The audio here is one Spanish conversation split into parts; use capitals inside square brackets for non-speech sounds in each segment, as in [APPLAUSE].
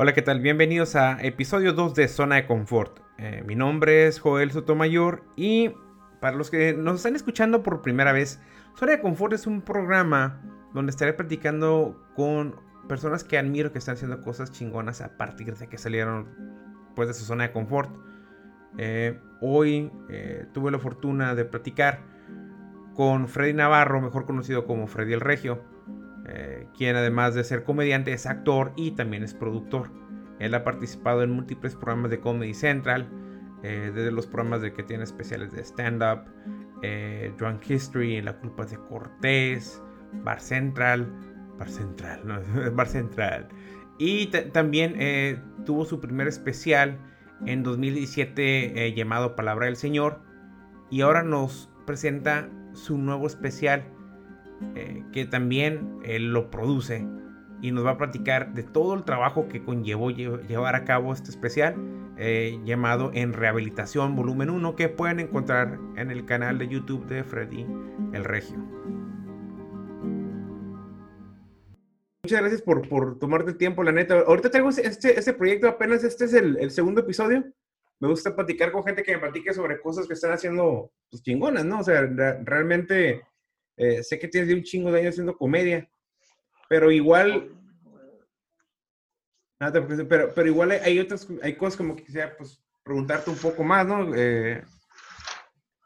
Hola, ¿qué tal? Bienvenidos a episodio 2 de Zona de Confort. Eh, mi nombre es Joel Sotomayor y para los que nos están escuchando por primera vez, Zona de Confort es un programa donde estaré platicando con personas que admiro que están haciendo cosas chingonas a partir de que salieron pues, de su zona de confort. Eh, hoy eh, tuve la fortuna de platicar con Freddy Navarro, mejor conocido como Freddy el Regio eh, quien además de ser comediante es actor y también es productor. Él ha participado en múltiples programas de Comedy Central, eh, desde los programas de que tiene especiales de stand-up, eh, Drunk History, La culpa de Cortés, Bar Central, Bar Central, no, [LAUGHS] Bar Central. Y también tuvo su primer especial en 2017 llamado Palabra del Señor. Y ahora nos presenta su nuevo especial eh, que también él lo produce y nos va a platicar de todo el trabajo que conllevó llevar a cabo este especial eh, llamado En Rehabilitación Volumen 1 que pueden encontrar en el canal de YouTube de Freddy el Regio. Muchas gracias por, por tomarte el tiempo, la neta. Ahorita traigo este, este proyecto, apenas este es el, segundo episodio. Me gusta platicar con gente que me platique sobre cosas que están haciendo pues, chingonas, ¿no? O sea, realmente eh, sé que tienes un chingo de años haciendo comedia, pero igual... pero, pero igual hay, otras, hay cosas como que quisiera pues, preguntarte un poco más, ¿no? Eh,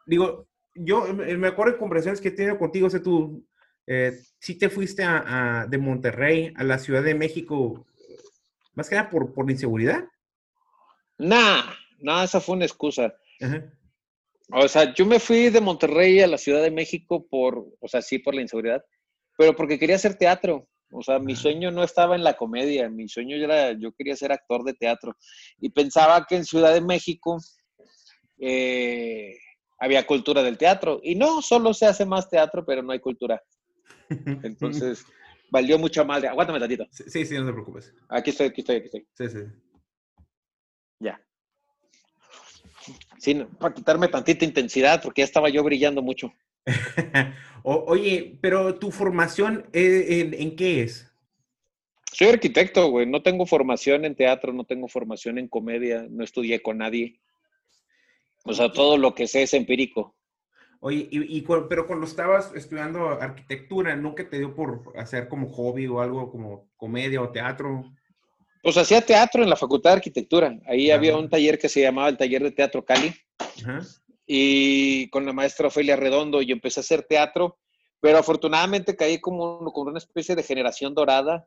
digo, yo me acuerdo de conversaciones que he tenido contigo, o sea, tú, eh, si te fuiste a, de Monterrey a la Ciudad de México, más que nada por, por la inseguridad. Nah, no, esa fue una excusa. Ajá. O sea, yo me fui de Monterrey a la Ciudad de México por, o sea, sí por la inseguridad, pero porque quería hacer teatro. O sea, mi sueño no estaba en la comedia, mi sueño era, yo quería ser actor de teatro. Y pensaba que en Ciudad de México eh, había cultura del teatro. Y no, solo se hace más teatro, pero no hay cultura. [LAUGHS] Entonces, valió mucha madre. Aguántame tantito. Sí, sí, no te preocupes. Aquí estoy, aquí estoy, aquí estoy. Sí, sí. Ya. Sí, para quitarme tantita intensidad, porque ya estaba yo brillando mucho. [LAUGHS] oye, pero tu formación, eh, ¿en, qué es? Soy arquitecto, güey. No tengo formación en teatro, no tengo formación en comedia, no estudié con nadie. O sea, todo lo que sé es empírico. Oye, y, pero cuando estabas estudiando arquitectura, ¿nunca te dio por hacer como hobby o algo como comedia o teatro? Pues hacía teatro en la Facultad de Arquitectura. Ahí había un taller que se llamaba el Taller de Teatro Cali. Y con la maestra Ofelia Redondo y empecé a hacer teatro, pero afortunadamente caí como, como una especie de generación dorada.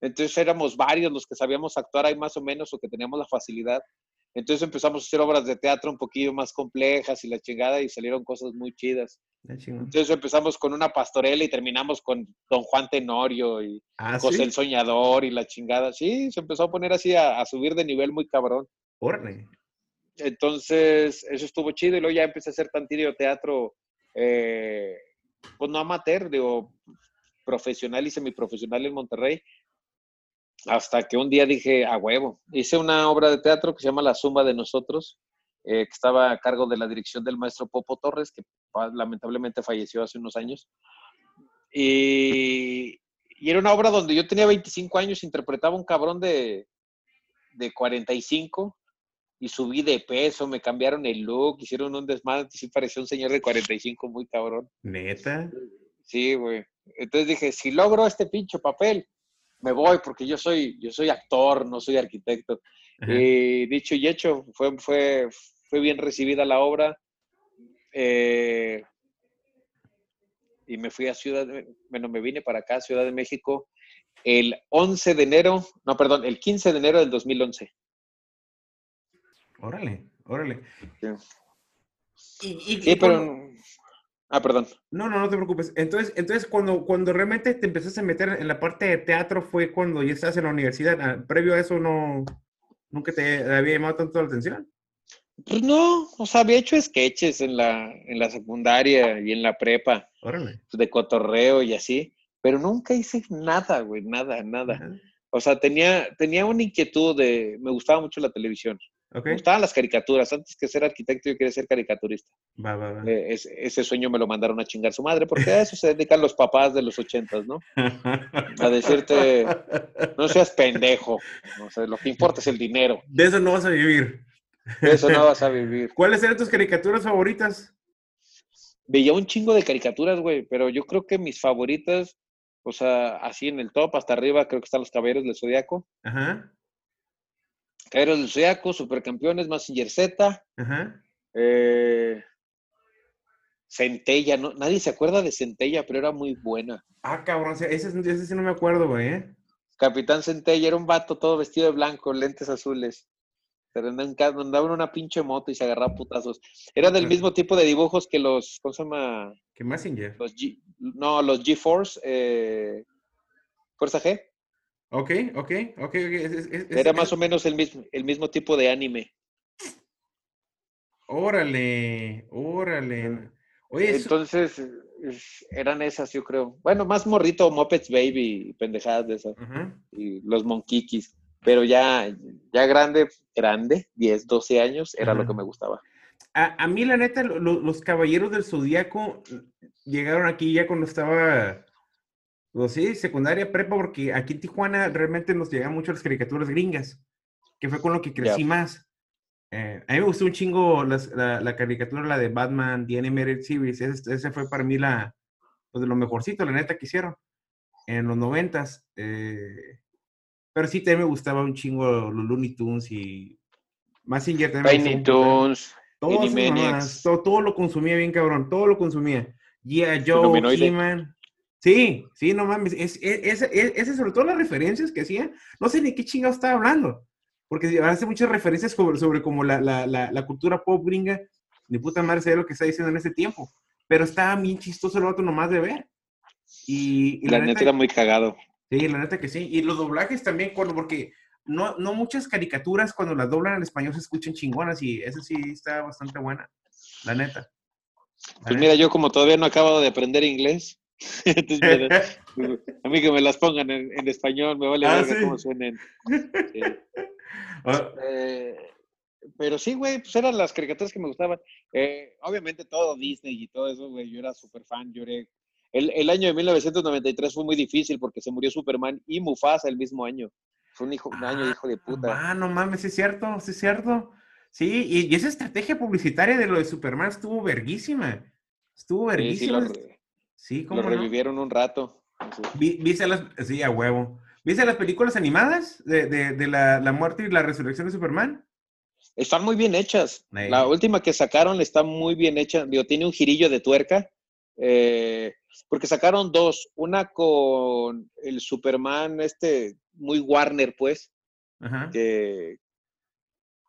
Entonces éramos varios los que sabíamos actuar ahí más o menos o que teníamos la facilidad. Entonces empezamos a hacer obras de teatro un poquillo más complejas y la chingada y salieron cosas muy chidas. Entonces empezamos con una pastorela y terminamos con Don Juan Tenorio y ah, José el Soñador y la chingada. Sí, se empezó a poner así a, subir de nivel muy cabrón. Órale. Entonces, eso estuvo chido y luego ya empecé a hacer tantillo teatro, eh, pues no amateur, digo, profesional y semiprofesional en Monterrey, hasta que un día dije, a huevo, hice una obra de teatro que se llama La Suma de Nosotros, eh, que estaba a cargo de la dirección del maestro Popo Torres, que lamentablemente falleció hace unos años. Y, era una obra donde yo tenía 25 años, interpretaba un cabrón de, de 45 y subí de peso, me cambiaron el look, hicieron un desmadre, sí parecía un señor de 45 muy cabrón. ¿Neta? Sí, güey. Entonces dije, si logro este pinche papel, me voy porque yo soy, yo soy actor, no soy arquitecto. Y dicho y hecho, fue, fue, fue bien recibida la obra. Eh, y me fui a Ciudad, bueno, me vine para acá, Ciudad de México, el 11 de enero, no, perdón, el 15 de enero del 2011. Órale, órale. Sí, pero... Ah, perdón. No, no, no te preocupes. Entonces, entonces cuando, cuando realmente te empezaste a meter en la parte de teatro fue cuando ya estás en la universidad. Ah, previo a eso no, nunca te había llamado tanto la atención. Pues no, o sea, había hecho sketches en la, en la secundaria y en la prepa. Órale. De cotorreo y así. Pero nunca hice nada, güey, nada, nada. O sea, tenía, tenía una inquietud de, me gustaba mucho la televisión. Me gustaban las caricaturas. Antes que ser arquitecto, yo quería ser caricaturista. Eh, ese sueño me lo mandaron a chingar su madre, porque a eso se dedican los papás de los ochentas, ¿no? [LAUGHS] A decirte, no seas pendejo. lo que importa es el dinero. De eso no vas a vivir. De eso no vas a [LAUGHS] vivir. ¿Cuáles eran tus caricaturas favoritas? Veía un chingo de caricaturas, güey, pero yo creo que mis favoritas, o sea, así en el top, hasta arriba, creo que están los Caballeros del Zodiaco. Ajá. Caballeros del Zodiaco, Supercampeones, Massinger Z. Ajá. Eh, Centella, ¿no? nadie se acuerda de Centella, pero era muy buena. Ah, cabrón, ese, ese sí no me acuerdo, güey. ¿eh? Capitán Centella era un vato todo vestido de blanco, lentes azules. Andaba en una pinche moto y se agarraba putazos. Era del mismo tipo de dibujos que los, ¿cómo se llama? ¿Qué Messenger? Los G, no, los G-Force, eh, Fuerza G. Ok, ok, ok. Era más o menos el mismo, el mismo tipo de anime. Órale, órale. Oye, Entonces, eran esas, yo creo. Bueno, más morrito, Muppets Baby, pendejadas de esas. Y los Monkikis. Pero ya, ya grande, grande, 10, 12 años, era lo que me gustaba. A, mí, la neta, los Caballeros del Zodíaco llegaron aquí ya cuando estaba, pues sí, secundaria, prepa, porque aquí en Tijuana realmente nos llegan mucho las caricaturas gringas, que fue con lo que crecí más. Eh, a mí me gustó un chingo la, caricatura, la de Batman, The Animated Series. Ese, fue para mí la, pues de lo mejorcito, la neta, que hicieron en los noventas. Eh, pero sí, también me gustaba un chingo los Looney Tunes y Massinger también. Looney Tunes, todo, todo, lo consumía bien, cabrón. Todo lo consumía. Yeah, Joe, He-Man. Sí, sí, no mames. Ese es, es, sobre todo las referencias que hacía. No sé ni qué chingado estaba hablando. Porque hace muchas referencias sobre, sobre como la, la, la, cultura pop gringa. Ni puta madre sé lo que está diciendo en ese tiempo. Pero estaba bien chistoso el otro nomás de ver. Y, la, neta era muy cagado. Sí, la neta que sí. Y los doblajes también, cuando, porque no, no muchas caricaturas cuando las doblan al español se escuchan chingonas y eso sí está bastante buena, la neta. pues mira, yo como todavía no acabo de aprender inglés, [LAUGHS] [LAUGHS] a mí que me las pongan en, español, me vale ah, ver cómo suenen. Ah. [LAUGHS] Eh, pero sí, güey, pues eran las caricaturas que me gustaban. Eh, obviamente todo Disney y todo eso, güey, yo era súper fan, lloré el, año de 1993 fue muy difícil porque se murió Superman y Mufasa el mismo año. Fue un, hijo, un año hijo de puta. Ah, no mames, sí es cierto, sí es cierto. Sí, y, esa estrategia publicitaria de lo de Superman estuvo verguísima. Estuvo verguísima. Sí, como lo revivieron un rato. ¿Viste las, sí, a huevo. ¿Viste las películas animadas de, la, muerte y la resurrección de Superman? Están muy bien hechas. La última que sacaron está muy bien hecha. Digo, tiene un girillo de tuerca. Eh, porque sacaron dos, una con el Superman, este, muy Warner, pues, Que,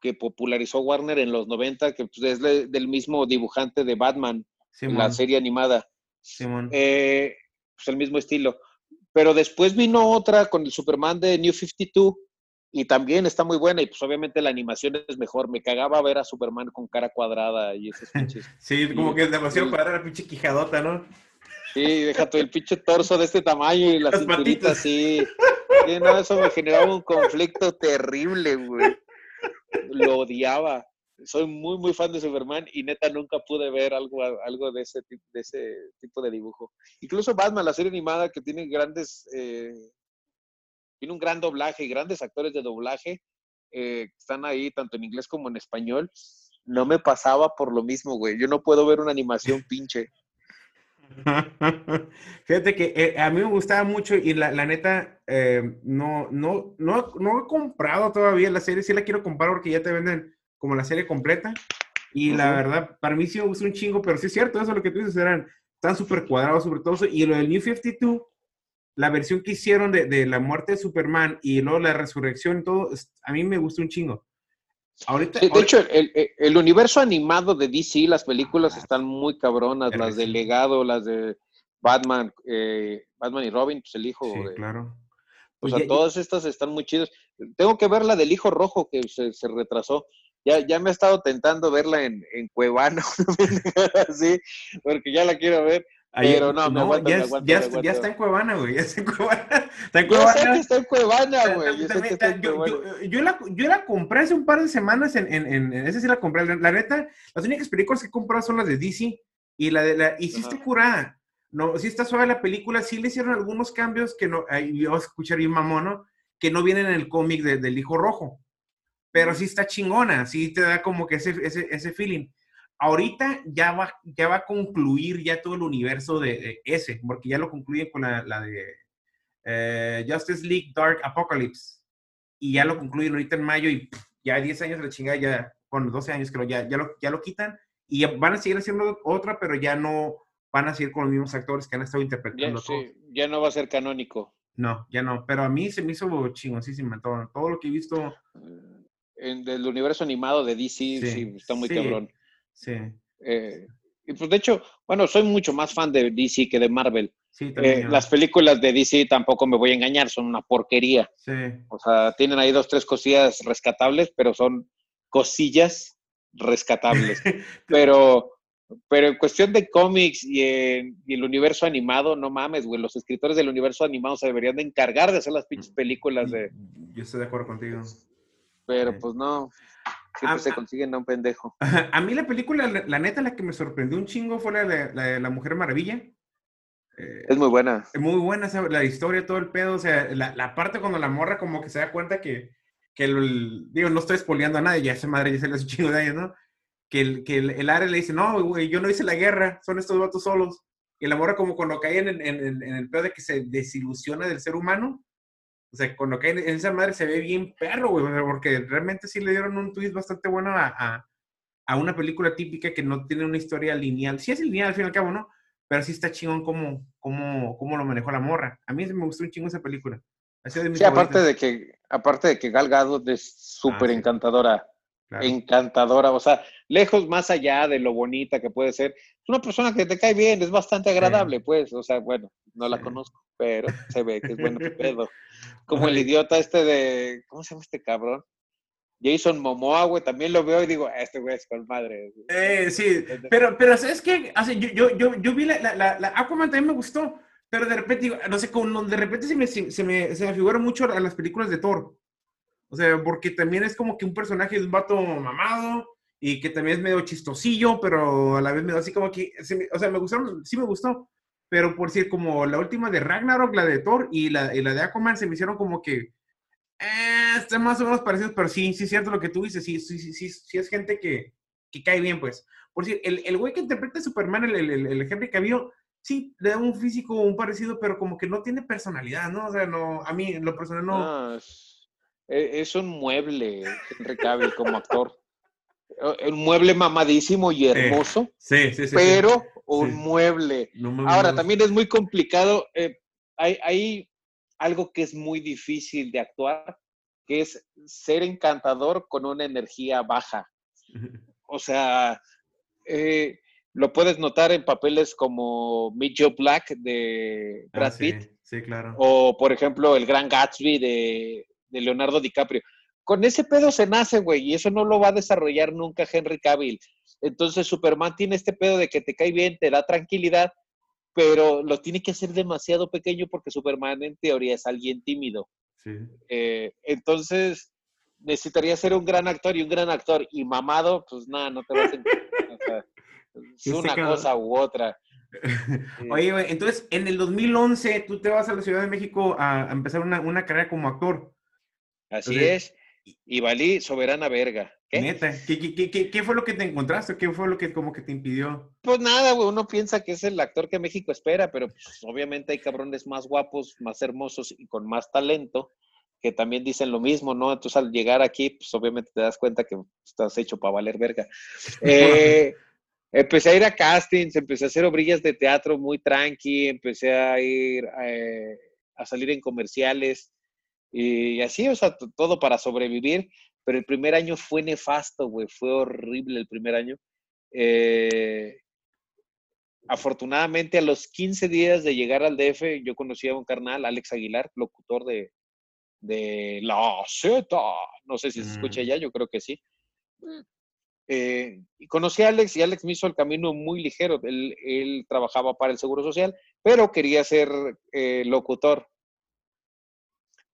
que popularizó Warner en los 90, que pues, es del mismo dibujante de Batman, la serie animada. Eh, pues el mismo estilo. Pero después vino otra con el Superman de New 52 y también está muy buena y pues obviamente la animación es mejor. Me cagaba ver a Superman con cara cuadrada y esos pinches. [LAUGHS] sí, como que es demasiado para la pinche quijadota, ¿no? Sí, déjate el pinche torso de este tamaño y las, las sí. sí. no, eso me generaba un conflicto terrible, güey. Lo odiaba. Soy muy, muy fan de Superman y neta nunca pude ver algo, algo de, ese, de ese tipo de dibujo. Incluso Batman, la serie animada que tiene grandes, eh, tiene un gran doblaje y grandes actores de doblaje eh, están ahí tanto en inglés como en español. No me pasaba por lo mismo, güey. Yo no puedo ver una animación pinche. [LAUGHS] Fíjate que eh, a mí me gustaba mucho y la, neta, eh, no, no, no, no he comprado todavía la serie, sí la quiero comprar porque ya te venden como la serie completa. Y la verdad, para mí sí me gusta un chingo, pero sí es cierto, eso es lo que tú dices, eran tan súper cuadrados sobre todo. Y lo del New 52, la versión que hicieron de, de, la muerte de Superman y luego la resurrección y todo, a mí me gusta un chingo de hecho, el, universo animado de DC, las películas ah, están muy cabronas, las de Legado, las de Batman, eh, Batman y Robin, pues el hijo. Sí, claro. O sea, todas estas están muy chidas. Tengo que ver la del hijo rojo que se, retrasó. Ya, ya me ha estado tentando verla en, en Cuevano, [LAUGHS] sí, porque ya la quiero ver. Pero no, me aguanto, ya, aguanto, ya, ya está en Cuevana, güey. Ya está en Cuevana. [LAUGHS] Está en Yo sé Cuevana. que está en Cuevana, güey. Yo está Yo, Cuevana. yo- yo la, yo la compré hace un par de semanas en, en, en, en- esa sí la compré. La, la neta, las únicas películas que he comprado son las de DC y la de la y sí está curada. No, sí está suave la película, sí le hicieron algunos cambios que no, ahí yo a escuchar bien mamón, ¿no? Que no vienen en el cómic de- del Hijo Rojo. Pero sí está chingona, sí te da como que ese, ese, ese feeling. Ahorita ya va, ya va a concluir ya todo el universo de, de ese, porque ya lo concluyen con la, la de eh, Justice League Dark Apocalypse. Y ya lo concluyen ahorita en mayo y pff, ya 10 años de la chingada, ya, bueno, 12 años creo, ya, ya, lo, ya lo quitan. Y ya van a seguir haciendo otra, pero ya no van a seguir con los mismos actores que han estado Ya, interpretando. todo. sí, ya no va a ser canónico. No, ya no. Pero a mí se me hizo chingoncísima todo. Todo lo que he visto, En, del universo animado de DC, sí, Sí, está muy sí. cabrón. Sí. Eh, y pues de hecho, bueno, soy mucho más fan de DC que de Marvel. Sí, también. Eh, yo. las películas de DC tampoco me voy a engañar, son una porquería. Sí. O sea, tienen ahí dos, tres cosillas rescatables, pero son cosillas rescatables. [LAUGHS] pero, pero en cuestión de cómics y, y el universo animado, no mames, güey. Los escritores del universo animado se deberían de encargar de hacer las pinches películas de. Yo estoy de acuerdo contigo. Pero Sí. pues no. Siempre Ah, se consiguen a un pendejo. A mí la película, la, la neta, la que me sorprendió un chingo fue la de la, Mujer Maravilla. Eh, Es muy buena. muy buena esa- la historia, todo el pedo. O sea, la, la parte cuando la morra como que se da cuenta que, que el, digo, no estoy espoleando a nadie, ya esa madre ya se le hace un chingo de años, ¿no? Que el, que el, el Ares le dice, no, güey, yo no hice la guerra, son estos vatos solos. Y la morra como cuando cae en, en, en- en el pedo de que se desilusiona del ser humano. O sea, cuando cae en, en esa madre se ve bien perro, güey, o sea, porque realmente sí le dieron un twist bastante bueno a, a, a una película típica que no tiene una historia lineal. Sí es lineal al fin y al cabo, ¿no? Pero sí está chingón cómo, cómo, cómo lo manejó la morra. A mí me gustó un chingo esa película. Ha sido de mis Sí, aparte de que, aparte de que Gal Gadot es súper Ah, sí. encantadora. Claro. Encantadora. O sea, lejos más allá de lo bonita que puede ser. Es una persona que te cae bien, es bastante agradable, pues. O sea, bueno, no la Sí. conozco, pero se ve que es bueno [LAUGHS] pedo. Como el idiota este de. ¿Cómo se llama este cabrón? Jason Momoa, güey, también lo veo y digo, "Ah, este güey es con madre. Eh, sí, pero, pero ¿sabes qué? O sea, yo, yo, yo, yo vi la, la, la, la Aquaman también me gustó, pero de repente, digo, no sé, como de repente se me, se, se me, se me figuran mucho a las películas de Thor. O sea, porque también es como que un personaje de un vato mamado y que también es medio chistosillo, pero a la vez medio así como que, se me- o sea, me gustaron, sí me gustó, pero por decir, como la última de Ragnarok, la de Thor y la, y la de Aquaman se me hicieron como que, eh, están más o menos parecidos, pero sí, sí es cierto lo que tú dices, sí, sí, sí, sí, sí es gente que, que cae bien, pues. Por decir, el, el güey que interpreta a Superman, el, el, el, Henry Cavill, sí, le da un físico un parecido, pero como que no tiene personalidad, ¿no? O sea, no, a mí en lo personal no. E- es un mueble, Henry Cavill, como actor. Un mueble mamadísimo y hermoso, Sí, sí, sí. pero un mueble. No Ahora, también es muy complicado. eh, hay, hay algo que es muy difícil de actuar, que es ser encantador con una energía baja. [LAUGHS] O sea, eh, lo puedes notar en papeles como Meet Joe Black de Ah, Brad Pitt sí, claro. o, por ejemplo, El Gran Gatsby de, de Leonardo DiCaprio. Con ese pedo se nace, güey, y eso no lo va a desarrollar nunca Henry Cavill. Entonces, Superman tiene este pedo de que te cae bien, te da tranquilidad, pero lo tiene que hacer demasiado pequeño porque Superman en teoría es alguien tímido. Sí. Eh, entonces, necesitaría ser un gran actor y un gran actor y mamado, pues nada, no te vas a. O sea, es Sí, una cosa u otra. [LAUGHS] Oye, güey, entonces en el 2011 tú te vas a la Ciudad de México a, a empezar una, una carrera como actor. Así Entonces- es. Y valí soberana verga. ¿Qué? Neta. ¿Qué, qué, qué, qué- qué fue lo que te encontraste? ¿Qué fue lo que como que te impidió? Pues nada, güey, uno piensa que es el actor que México espera, pero pues, obviamente hay cabrones más guapos, más hermosos y con más talento que también dicen lo mismo, ¿no? Entonces al llegar aquí, pues obviamente te das cuenta que estás hecho para valer verga. [LAUGHS] Eh, empecé a ir a castings, empecé a hacer obrillas de teatro muy tranqui, empecé a ir eh, a salir en comerciales y así, o sea, todo para sobrevivir, pero el primer año fue nefasto, güey, fue horrible el primer año. Eh, afortunadamente, a los 15 días de llegar al DF, yo conocí a un carnal, Alex Aguilar, locutor de, de La Z. No sé si se escucha Mm. ya, yo creo que sí. Eh, y conocí a Alex y Alex me hizo el camino muy ligero. Él, trabajaba para el Seguro Social, pero quería ser eh, locutor.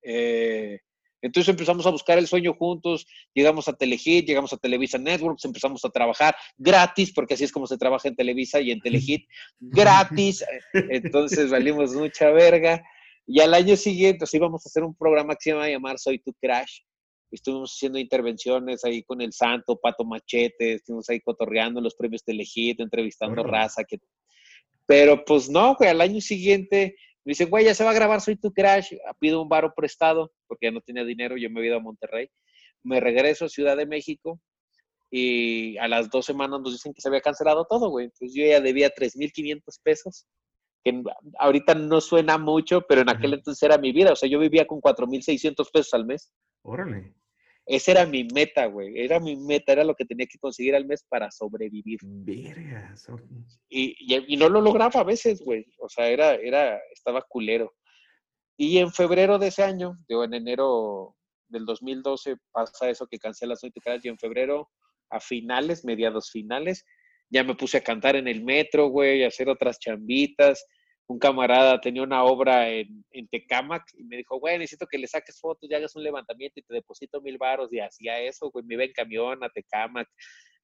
Eh, entonces empezamos a buscar el sueño juntos, llegamos a Telehit, llegamos a Televisa Networks, empezamos a trabajar gratis, porque así es como se trabaja en Televisa y en Telehit, [LAUGHS] gratis. Entonces valimos mucha verga. Y al año siguiente, pues, íbamos a hacer un programa que se iba a llamar Soy tu Crash. Estuvimos haciendo intervenciones ahí con el Santo, Pato Machete, estuvimos ahí cotorreando los premios Telehit, entrevistando raza. Que... Pero pues no, güey, al año siguiente me dicen, güey, ya se va a grabar Soy tu Crash. Pido un baro prestado porque ya no tenía dinero, yo me he ido a Monterrey. Me regreso a Ciudad de México y a las dos semanas nos dicen que se había cancelado todo, güey. Entonces yo ya debía 3.500 pesos, que ahorita no suena mucho, pero en aquel entonces era mi vida. O sea, yo vivía con 4.600 pesos al mes. Órale. Esa era mi meta, güey. Era mi meta, era lo que tenía que conseguir al mes para sobrevivir. Vergas. Y, y, no lo lograba a veces, güey. O sea, era, era, estaba culero. Y en febrero de ese año, digo, en enero del 2012 pasa eso que cancela Soy y en febrero, a finales, mediados finales, ya me puse a cantar en el metro, güey, a hacer otras chambitas un camarada tenía una obra en, Tecamac y me dijo, güey, necesito que le saques fotos y hagas un levantamiento y te deposito mil baros. Y hacía eso, güey, me iba en camión a Tecamac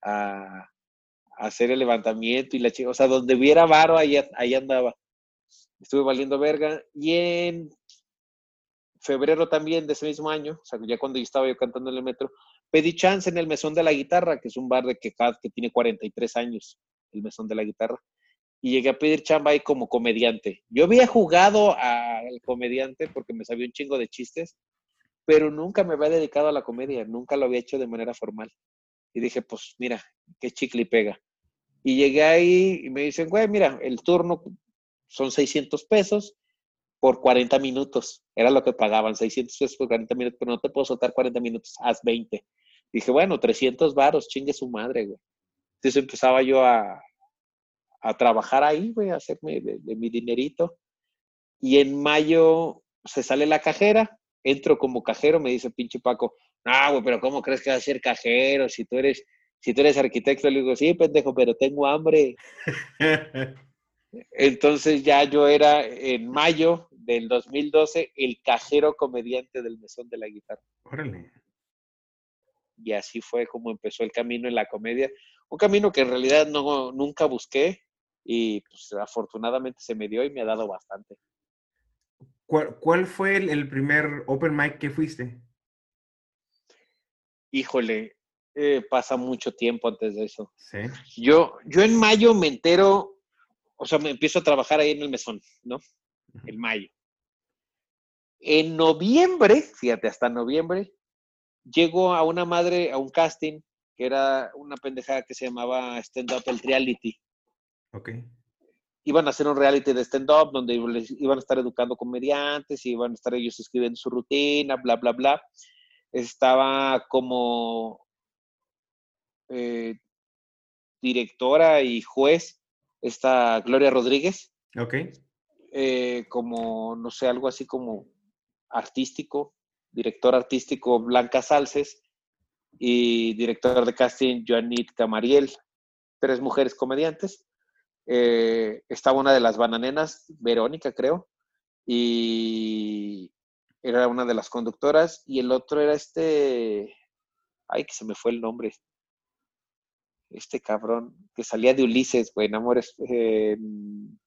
a, hacer el levantamiento y la chica, o sea, donde hubiera varo, ahí, ahí andaba. Estuve valiendo verga. Y en febrero también de ese mismo año, o sea, ya cuando yo estaba yo cantando en el metro, pedí chance en el Mesón de la Guitarra, que es un bar de Quecat que tiene 43 años, el Mesón de la Guitarra y llegué a pedir chamba ahí como comediante. Yo había jugado al comediante porque me sabía un chingo de chistes, pero nunca me había dedicado a la comedia, nunca lo había hecho de manera formal. Y dije, pues mira, qué chicle y pega. Y llegué ahí y me dicen, güey, mira, el turno son 600 pesos por 40 minutos. Era lo que pagaban, 600 pesos por 40 minutos, pero no te puedo soltar 40 minutos, haz 20. Dije, bueno, 300 varos, chingue su madre, güey. Entonces empezaba yo a, a trabajar ahí, güey, a hacerme de, mi dinerito. Y en mayo se sale la cajera, entro como cajero, me dice pinche Paco, no, güey, pero ¿cómo crees que vas a ser cajero si tú eres, si tú eres arquitecto? Le digo, sí, pendejo, pero tengo hambre. [LAUGHS] Entonces ya yo era en mayo del 2012 el cajero comediante del Mesón de la Guitarra. Órale. Y así fue como empezó el camino en la comedia. Un camino que en realidad no, nunca busqué, y pues afortunadamente se me dio y me ha dado bastante. ¿Cuál, fue el, primer open mic que fuiste? Híjole, eh, pasa mucho tiempo antes de eso. ¿Sí? Yo, yo en mayo me entero, o sea, me empiezo a trabajar ahí en el mesón, ¿no? En mayo. En noviembre, fíjate, hasta noviembre, llego a una madre, a un casting, que era una pendejada que se llamaba Stand Up el Reality. Ok. Iban a hacer un reality de stand-up donde iban a estar educando comediantes, y iban a estar ellos escribiendo su rutina, bla, bla, bla. Estaba como eh, directora y juez esta Gloria Rodríguez. Ok. Eh, como, no sé, algo así como artístico, director artístico Blanca Salces y director de casting Joanit Camariel, tres mujeres comediantes. Eh, estaba una de las bananenas, Verónica creo, y era una de las conductoras, y el otro era este, ay, que se me fue el nombre, este cabrón, que salía de Ulises, güey, en Amores, en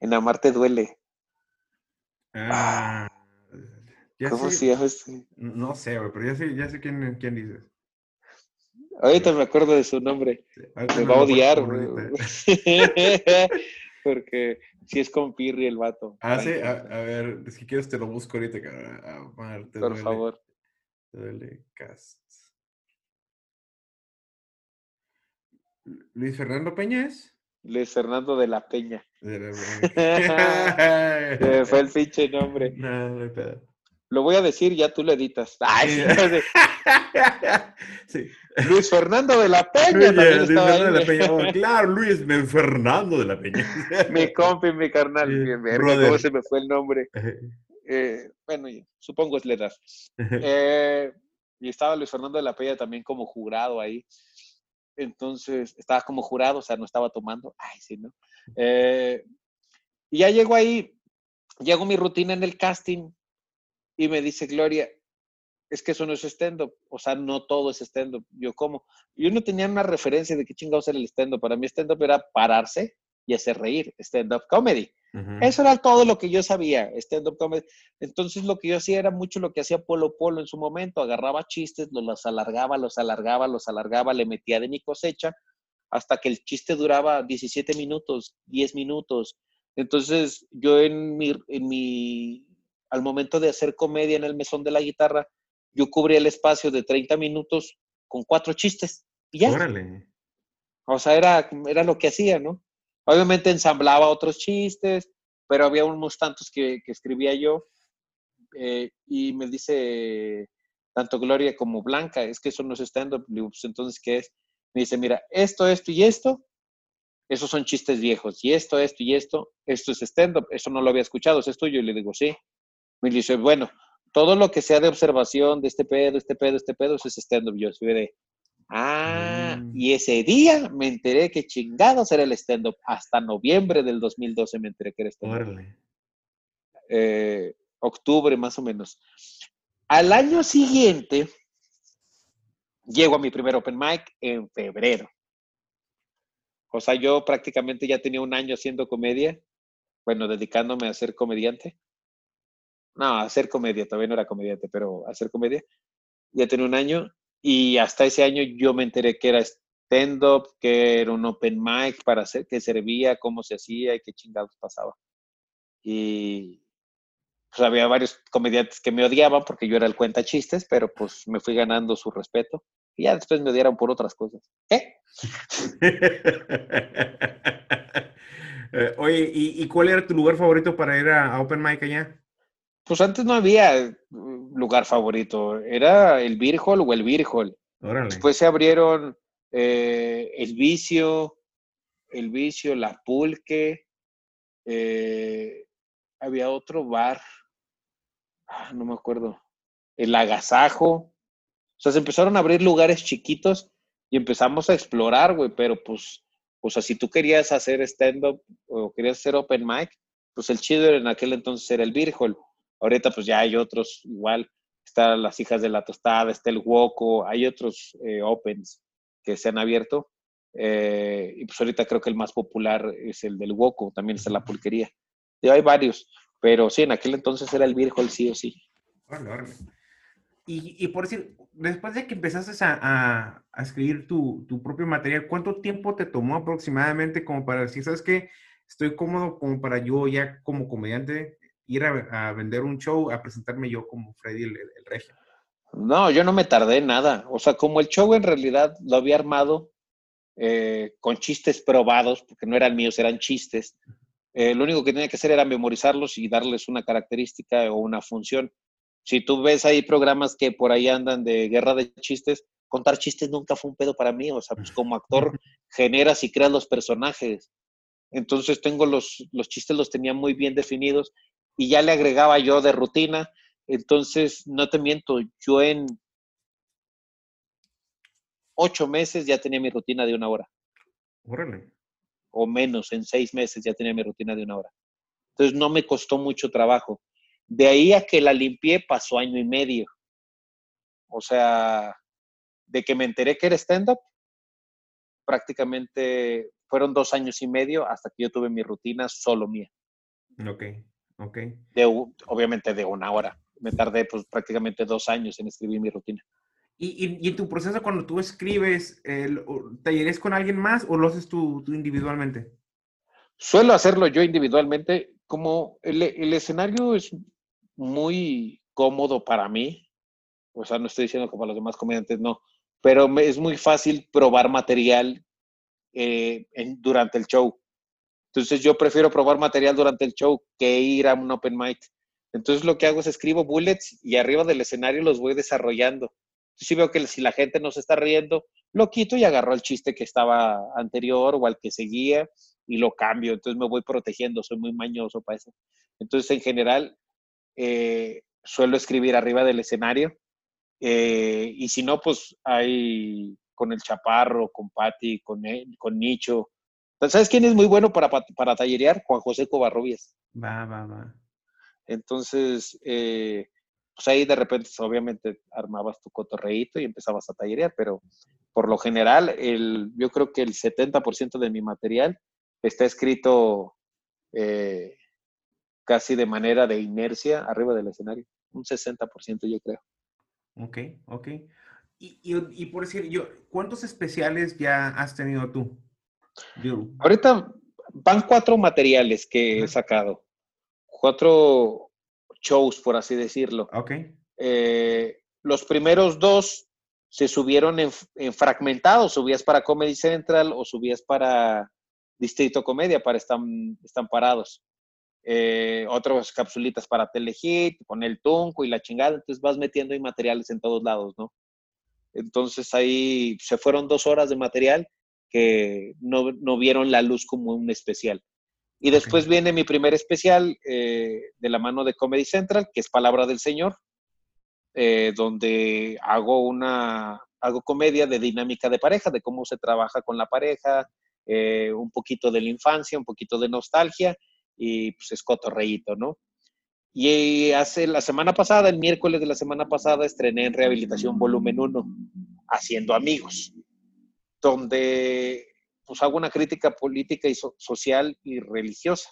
Amarte Duele. Ah, ¿Cómo se llama este? No sé, güey, pero ya sé, ya sé quién, quién dices. Ahorita me acuerdo de su nombre. me va a odiar, [LAUGHS] Porque si es con Pirri el vato. Ah, sí, a, ver, si quieres te lo busco ahorita, Por favor. Te duele cast. ¿Luis Fernando Peña es? Luis Fernando de la Peña. De la [LAUGHS] Fue el pinche nombre. [LAUGHS] No, no hay pedo. Lo voy a decir, ya tú lo editas. [LAUGHS] [LAUGHS] Luis Fernando de la Peña. Luis, Fernando de la Peña. Oh, claro, Luis Fernando de la Peña. mi compi, mi carnal. ¿Cómo se me fue el nombre? [LAUGHS] Eh, bueno, supongo es la edad. Eh, Y estaba Luis Fernando de la Peña también como jurado ahí. Entonces, estaba como jurado, o sea, no estaba tomando. Ay, sí, ¿no? Eh, y ya llego ahí, llego mi rutina en el casting y me dice Gloria, es que eso no es stand-up, o sea, no todo es stand-up. Yo como, yo no tenía una referencia de qué chingados era el stand-up. Para mí stand-up era pararse y hacer reír, stand-up comedy. Eso era todo lo que yo sabía, stand-up comedy. Entonces lo que yo hacía era mucho lo que hacía Polo Polo en su momento, agarraba chistes, los alargaba, los alargaba, los alargaba, le metía de mi cosecha hasta que el chiste duraba 17 minutos, 10 minutos. Entonces yo en mi, en mi, al momento de hacer comedia en el mesón de la guitarra, yo cubría el espacio de 30 minutos con cuatro chistes y ya. Órale. O sea, era, era lo que hacía, ¿no? Obviamente ensamblaba otros chistes, pero había unos tantos que, escribía yo. Eh, y me dice tanto Gloria como Blanca, es que eso no es stand-up. Pues, entonces, ¿qué es? Me dice, mira, esto, esto y esto, esos son chistes viejos. Y esto, esto y esto, esto es stand-up. Eso no lo había escuchado, ¿es tuyo? Y le digo, sí. Me dice, bueno, todo lo que sea de observación de este pedo, este pedo, este pedo, eso es stand-up. Yo soy de, ah, mm. y ese día me enteré que chingados era el stand-up. Hasta noviembre del 2012 me enteré que era stand-up. Eh, octubre más o menos. Al año siguiente, llego a mi primer open mic en febrero. O sea, yo prácticamente ya tenía un año haciendo comedia, bueno, dedicándome a ser comediante. No, hacer comedia, todavía no era comediante, pero hacer comedia. Ya tenía un año y hasta ese año yo me enteré que era stand-up, que era un open mic para hacer, que servía, cómo se hacía y qué chingados pasaba. Y pues había varios comediantes que me odiaban porque yo era el cuenta chistes, pero pues me fui ganando su respeto. Y ya después me odiaron por otras cosas. [LAUGHS] ¿Eh? oye, ¿y, cuál era tu lugar favorito para ir a Open Mic allá? Pues antes no había mm, lugar favorito, era el Beer o el Beer Después se abrieron eh, el Vicio, el Vicio, la Pulque, eh, había otro bar, ah, no me acuerdo, el Agasajo. O sea, se empezaron a abrir lugares chiquitos y empezamos a explorar, güey, pero pues, o sea, si tú querías hacer stand-up o querías hacer open mic, pues el chido en aquel entonces era el Beer Ahorita pues ya hay otros igual, están las hijas de la tostada, está el Woco, hay otros eh, Opens que se han abierto. Eh, y pues ahorita creo que el más popular es el del Woco, también está la pulquería. Y hay varios, pero sí, en aquel entonces era el viejo el sí o sí. Y, y, por decir, después de que empezaste a, a, escribir tu, tu, propio material, ¿cuánto tiempo te tomó aproximadamente como para decir, sabes que estoy cómodo como para yo ya como comediante ir a, vender un show, a presentarme yo como Freddy el, el, regio. No, yo no me tardé nada. O sea, como el show en realidad lo había armado eh, con chistes probados, porque no eran míos, eran chistes. Eh, lo único que tenía que hacer era memorizarlos y darles una característica o una función. Si tú ves ahí programas que por ahí andan de guerra de chistes, contar chistes nunca fue un pedo para mí. O sea, pues como actor [LAUGHS] generas y creas los personajes. Entonces tengo los, los chistes, los tenía muy bien definidos y ya le agregaba yo de rutina. Entonces, no te miento, yo en ocho meses ya tenía mi rutina de una hora. Órale. O menos, en seis meses ya tenía mi rutina de una hora. Entonces, no me costó mucho trabajo. De ahí a que la limpié pasó año y medio. O sea, de que me enteré que era stand-up, prácticamente fueron dos años y medio hasta que yo tuve mi rutina solo mía. Ok. Ok. De, obviamente de una hora. Me tardé pues prácticamente dos años en escribir mi rutina. ¿Y, y, en tu proceso cuando tú escribes, el, talleres con alguien más o lo haces tú, tú, individualmente? Suelo hacerlo yo individualmente. Como el, el, escenario es muy cómodo para mí, o sea, no estoy diciendo como los demás comediantes, no, pero me, es muy fácil probar material eh, en, durante el show. Entonces yo prefiero probar material durante el show que ir a un open mic. Entonces lo que hago es escribo bullets y arriba del escenario los voy desarrollando. Si veo que si la gente no se está riendo, lo quito y agarro el chiste que estaba anterior o al que seguía y lo cambio. Entonces me voy protegiendo, soy muy mañoso para eso. Entonces en general eh, suelo escribir arriba del escenario Eh, y si no, pues hay con el Chaparro, con Patti, con, con Nicho. ¿Sabes quién es muy bueno para, para tallerear? Juan José Covarrubias. Va, va, va. Entonces, eh, pues ahí de repente, obviamente, armabas tu cotorreíto y empezabas a tallerear, pero por lo general, el, yo creo que el 70% de mi material está escrito eh, casi de manera de inercia arriba del escenario. Un 60% yo creo. Ok, ok. Y, por decir, yo, ¿cuántos especiales ya has tenido tú? Ahorita van cuatro materiales que he sacado. Cuatro shows, por así decirlo. Ok. Eh, los primeros dos se subieron en, en, fragmentados. Subías para Comedy Central o subías para Distrito Comedia, para Están, están Parados. Eh, otras capsulitas para Telehit, con el Tunco y la chingada. Entonces vas metiendo ahí materiales en todos lados, ¿no? Entonces ahí se fueron dos horas de material que no, vieron la luz como un especial. Y después viene mi primer especial eh, de la mano de Comedy Central, que es Palabra del Señor, eh, donde hago una hago comedia de dinámica de pareja, de cómo se trabaja con la pareja, eh, un poquito de la infancia, un poquito de nostalgia y pues es cotorreíto, ¿no? Y hace la semana pasada, el miércoles de la semana pasada, estrené en Rehabilitación Volumen 1, Haciendo Amigos, donde pues hago una crítica política y social y religiosa.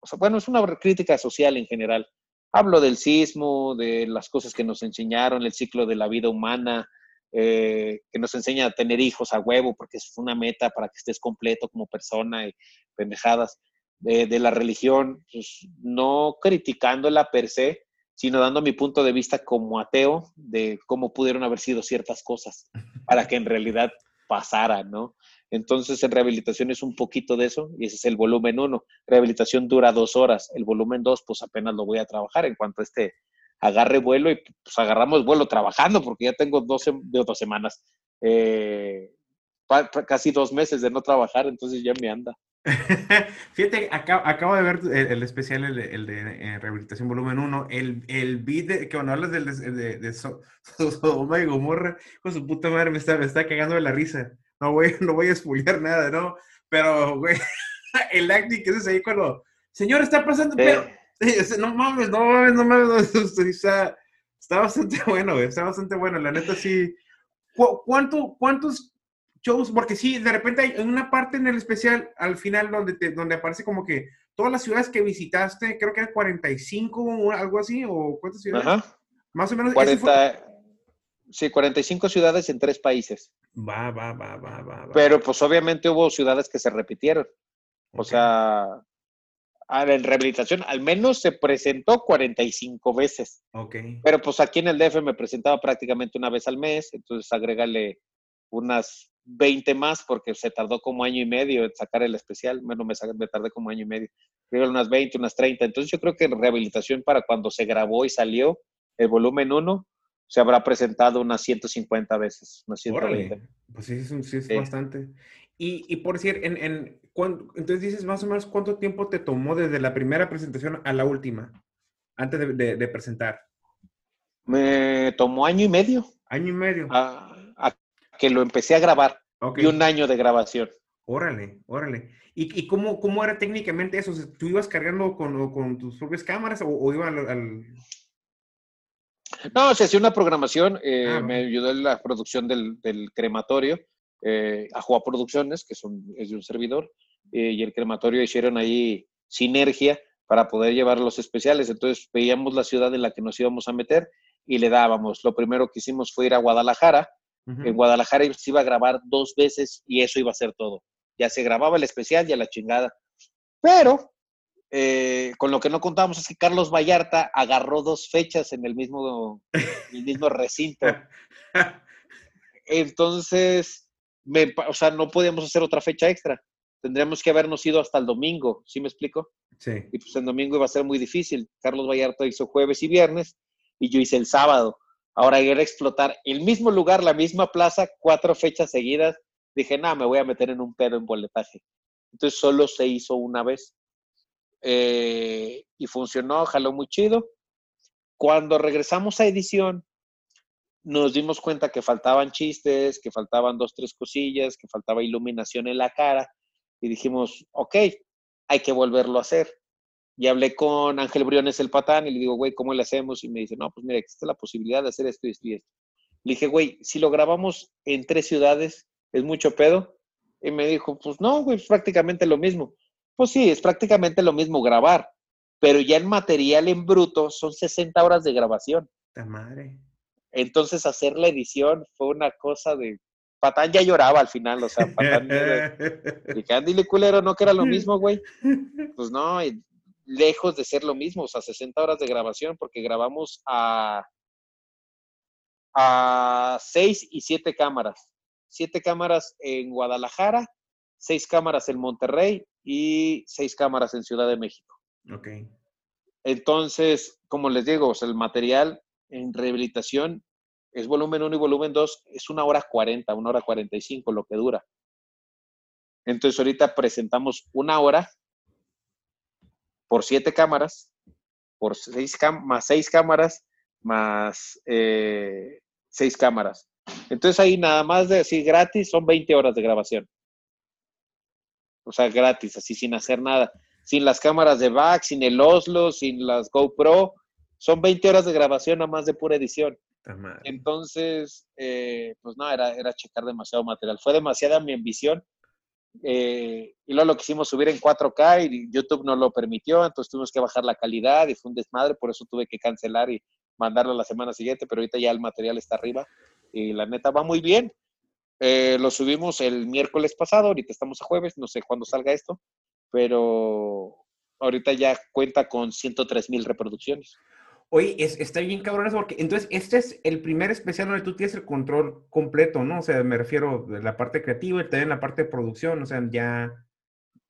O sea, bueno, es una crítica social en general. Hablo del sismo, de las cosas que nos enseñaron, el ciclo de la vida humana, eh, que nos enseña a tener hijos a huevo, porque es una meta para que estés completo como persona y pendejadas de, la religión, pues, no criticándola per se, sino dando mi punto de vista como ateo de cómo pudieron haber sido ciertas cosas para que en realidad pasara, ¿no? Entonces, en rehabilitación es un poquito de eso, y ese es el volumen uno. Rehabilitación dura dos horas. El volumen dos, pues apenas lo voy a trabajar en cuanto este agarre vuelo, y pues agarramos vuelo trabajando, porque ya tengo dos, dos semanas, eh, casi dos meses de no trabajar, entonces ya me anda. [LAUGHS] Fíjate, acabo, de ver el, especial, el, de eh, Rehabilitación Volumen 1, el, el beat de, que cuando hablas del, de, de, [LAUGHS] Sodoma y Gomorra, con su puta madre me está, me está cagando de la risa. No voy, [LAUGHS] no voy a spoilear nada, ¿no? Pero, güey, el acting que es ahí cuando, señor, está pasando, pero, no mames, no mames, no mames, está, está bastante bueno, güey, está bastante bueno, la neta sí. ¿Cuánto, ¿Cuántos shows, porque sí, de repente hay una parte en el especial al final donde, te, donde aparece como que todas las ciudades que visitaste, creo que eran 45 o algo así, o cuántas ciudades. Ajá. Más o menos. 40, Sí, 45 ciudades en tres países. Va, va, va, va, va. Pero pues obviamente hubo ciudades que se repitieron. O sea, en rehabilitación al menos se presentó 45 veces. Ok. Pero pues aquí en el DF me presentaba prácticamente una vez al mes, entonces agrégale unas 20 más porque se tardó como año y medio en sacar el especial. Bueno, me, me tardé como año y medio. Creo unas 20, unas 30. Entonces yo creo que en rehabilitación para cuando se grabó y salió el volumen 1, se habrá presentado unas 150 veces. Unas 120. pues sí, es, bastante. Y, y, por decir, en, en, entonces dices más o menos cuánto tiempo te tomó desde la primera presentación a la última, antes de, de, presentar. Me tomó año y medio. Año y medio. Ah, que lo empecé a grabar. Y un año de grabación. Órale, órale. ¿Y, y cómo, cómo, era técnicamente eso? ¿Tú ibas cargando con, con tus propias cámaras o, o iba al, No, se hacía una programación. Eh, ah, me ayudó en la producción del, del crematorio, eh, a Juá Producciones, que son, es de un servidor, eh, y el crematorio hicieron ahí sinergia para poder llevar los especiales. Entonces veíamos la ciudad en la que nos íbamos a meter y le dábamos. Lo primero que hicimos fue ir a Guadalajara en Guadalajara se iba a grabar dos veces y eso iba a ser todo. Ya se grababa el especial y a la chingada. Pero eh, con lo que no contábamos es que Carlos Vallarta agarró dos fechas en el mismo, el mismo recinto. Entonces, o sea, no podíamos hacer otra fecha extra. Tendríamos que habernos ido hasta el domingo, ¿sí me explico? Sí. Y pues el domingo iba a ser muy difícil. Carlos Vallarta hizo jueves y viernes y yo hice el sábado. Ahora ir a explotar el mismo lugar, la misma plaza, cuatro fechas seguidas. Dije, nada, me voy a meter en un pedo en boletaje. Entonces solo se hizo una vez. Eh, y funcionó, jaló muy chido. Cuando regresamos a edición, nos dimos cuenta que faltaban chistes, que faltaban dos, tres cosillas, que faltaba iluminación en la cara y dijimos, ok, hay que volverlo a hacer. Y hablé con Ángel Briones, el patán, y le digo, güey, ¿cómo le hacemos? Y me dice, no, pues mira, existe la posibilidad de hacer esto y esto y esto. Le dije, güey, si lo grabamos en tres ciudades, ¿es mucho pedo? Y me dijo, pues no, güey, es prácticamente lo mismo. Pues sí, es prácticamente lo mismo grabar, pero ya en material en bruto son 60 horas de grabación. La madre. Entonces hacer la edición fue una cosa de... Patán ya lloraba al final, o sea, Patán... [LAUGHS] dije, dile culero, ¿no que era lo mismo, güey? [LAUGHS] Pues no, lejos de ser lo mismo, o sea, 60 horas de grabación, porque grabamos a, a 6 y 7 cámaras. 7 cámaras en Guadalajara, 6 cámaras en Monterrey y 6 cámaras en Ciudad de México. Ok. Entonces, como les digo, o sea, el material en rehabilitación es volumen 1 y volumen 2, es una hora 40, una hora 45 lo que dura. Entonces, ahorita presentamos una hora por siete cámaras, por seis más seis cámaras, más eh, seis cámaras. Entonces ahí nada más de así gratis son 20 horas de grabación. O sea, gratis, así sin hacer nada. Sin las cámaras de back, sin el Oslo, sin las GoPro. Son 20 horas de grabación nada más de pura edición. Entonces, eh, pues no, era, era checar demasiado material. Fue demasiada mi ambición eh, y luego lo quisimos subir en 4K y YouTube no lo permitió, entonces tuvimos que bajar la calidad y fue un desmadre, por eso tuve que cancelar y mandarlo la semana siguiente, pero ahorita ya el material está arriba y la neta va muy bien. Eh, lo subimos el miércoles pasado, ahorita estamos a jueves, no sé cuándo salga esto, pero ahorita ya cuenta con 103 mil reproducciones. Oye, está bien cabrón eso, porque entonces este es el primer especial donde tú tienes el control completo, ¿no? O sea, me refiero de la parte creativa y también la parte de producción, o sea, ya,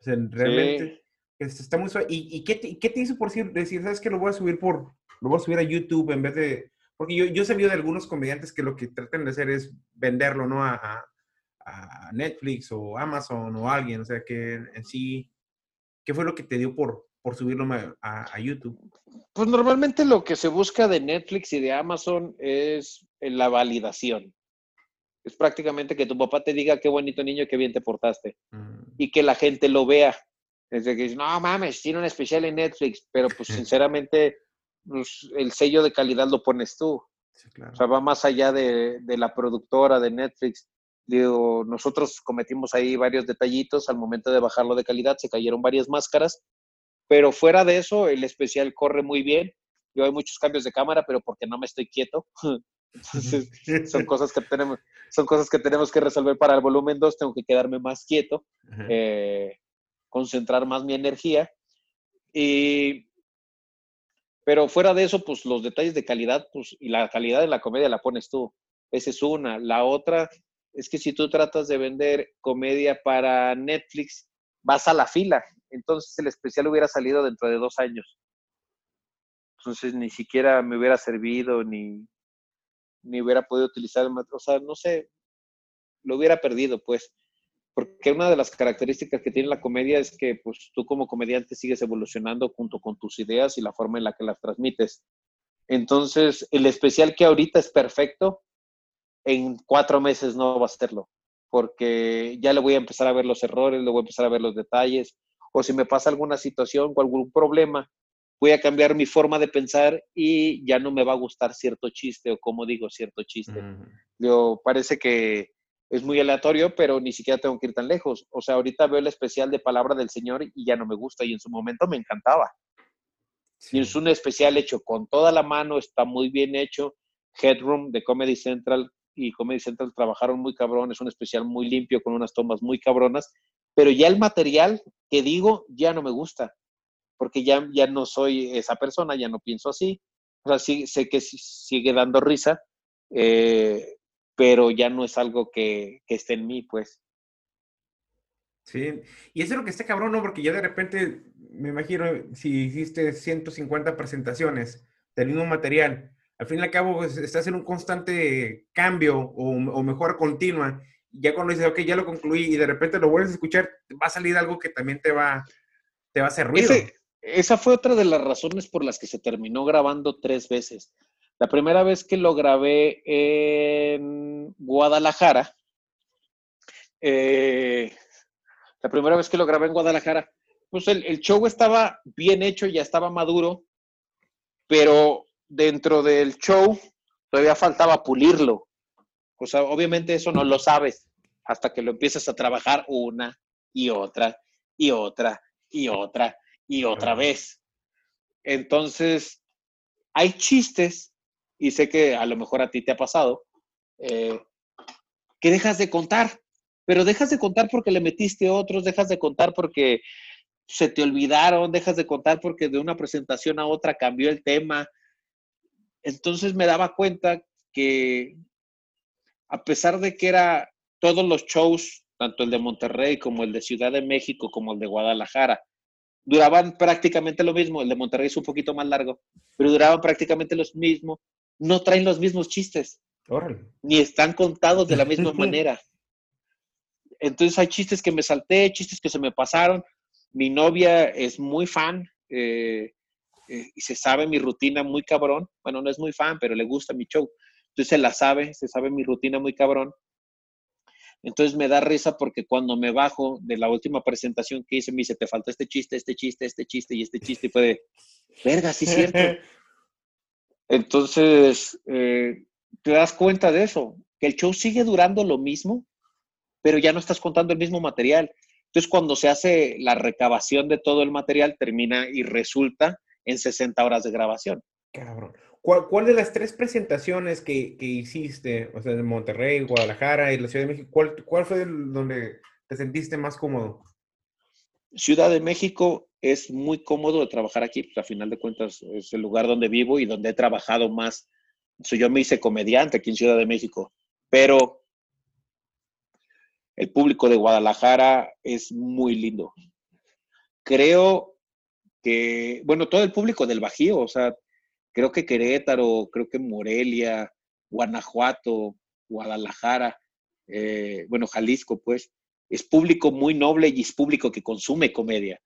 o sea, realmente está muy suave. ¿Y, qué, te, qué, te, hizo por decir, sabes que lo voy a subir por, lo voy a subir a YouTube en vez de, porque yo, yo he sabido de algunos comediantes que lo que tratan de hacer es venderlo, ¿no? A, a Netflix o Amazon o alguien, o sea, que en sí, ¿qué fue lo que te dio por, por subirlo a, YouTube? Pues normalmente lo que se busca de Netflix y de Amazon es la validación. Es prácticamente que tu papá te diga qué bonito niño, qué bien te portaste. Mm. Y que la gente lo vea. Desde que dices, no mames, tiene un especial en Netflix, pero pues [LAUGHS] sinceramente pues, el sello de calidad lo pones tú. O sea, va más allá de, de, la productora de Netflix. Digo, nosotros cometimos ahí varios detallitos al momento de bajarlo de calidad, se cayeron varias máscaras pero fuera de eso, el especial corre muy bien. Yo hay muchos cambios de cámara, pero porque no me estoy quieto. [LAUGHS] son cosas que tenemos, son cosas que tenemos que resolver para el volumen 2. Tengo que quedarme más quieto, eh, concentrar más mi energía. Y, pero fuera de eso, pues los detalles de calidad, pues, y la calidad de la comedia la pones tú. Esa es una. La otra es que si tú tratas de vender comedia para Netflix, vas a la fila entonces el especial hubiera salido dentro de dos años. Entonces ni siquiera me hubiera servido, ni, ni hubiera podido utilizar, o sea, no sé, lo hubiera perdido, pues. Porque una de las características que tiene la comedia es que pues, tú como comediante sigues evolucionando junto con tus ideas y la forma en la que las transmites. Entonces, el especial que ahorita es perfecto, en cuatro meses no va a serlo, porque ya le voy a empezar a ver los errores, le voy a empezar a ver los detalles, o si me pasa alguna situación o algún problema, voy a cambiar mi forma de pensar y ya no me va a gustar cierto chiste o como digo cierto chiste. Yo parece que es muy aleatorio, pero ni siquiera tengo que ir tan lejos. O sea, ahorita veo el especial de Palabra del Señor y ya no me gusta y en su momento me encantaba. Y es un especial hecho con toda la mano, está muy bien hecho. Headroom de Comedy Central y Comedy Central trabajaron muy cabrón, es un especial muy limpio con unas tomas muy cabronas pero ya el material que digo ya no me gusta, porque ya, ya no soy esa persona, ya no pienso así. O sea, sí, sé que sigue dando risa, eh, pero ya no es algo que, que esté en mí, pues. Sí, y eso es lo que está cabrón, ¿no? Porque ya de repente, me imagino, si hiciste 150 presentaciones del mismo material, al fin y al cabo estás en un constante cambio o, o mejora continua ya cuando dices, ok, ya lo concluí y de repente lo vuelves a escuchar, va a salir algo que también te va, te va a hacer ruido. esa fue otra de las razones por las que se terminó grabando tres veces. La primera vez que lo grabé en Guadalajara, eh, la primera vez que lo grabé en Guadalajara, pues el, el, show estaba bien hecho, ya estaba maduro, pero dentro del show todavía faltaba pulirlo. Sea, obviamente eso no lo sabes hasta que lo empiezas a trabajar una y otra y otra y otra y otra vez. Entonces, hay chistes, y sé que a lo mejor a ti te ha pasado, eh, que dejas de contar, pero dejas de contar porque le metiste otros, dejas de contar porque se te olvidaron, dejas de contar porque de una presentación a otra cambió el tema. Entonces me daba cuenta que a pesar de que era todos los shows, tanto el de Monterrey como el de Ciudad de México como el de Guadalajara, duraban prácticamente lo mismo. El de Monterrey es un poquito más largo, pero duraban prácticamente los mismos. No traen los mismos chistes. Ni están contados de la misma [LAUGHS] manera. Entonces hay chistes que me salté, chistes que se me pasaron. Mi novia es muy fan eh, eh, y se sabe mi rutina muy cabrón. Bueno, no es muy fan, pero le gusta mi show. Entonces se la sabe, se sabe mi rutina muy cabrón. Entonces me da risa porque cuando me bajo de la última presentación que hice, me dice, te falta este chiste, este chiste, este chiste y este chiste. Y fue de, verga, sí es cierto. [LAUGHS] Entonces, eh, te das cuenta de eso, que el show sigue durando lo mismo, pero ya no estás contando el mismo material. Entonces, cuando se hace la recabación de todo el material, termina y resulta en 60 horas de grabación. Cabrón. ¿Cuál, de las tres presentaciones que, hiciste, o sea, de Monterrey, Guadalajara y la Ciudad de México, cuál, fue donde te sentiste más cómodo? Ciudad de México es muy cómodo de trabajar aquí, pues a final de cuentas es el lugar donde vivo y donde he trabajado más. yo me hice comediante aquí en Ciudad de México, pero el público de Guadalajara es muy lindo. Creo que, bueno, todo el público del Bajío, o sea, creo que Querétaro, creo que Morelia, Guanajuato, Guadalajara, eh, bueno, Jalisco, pues, es público muy noble y es público que consume comedia.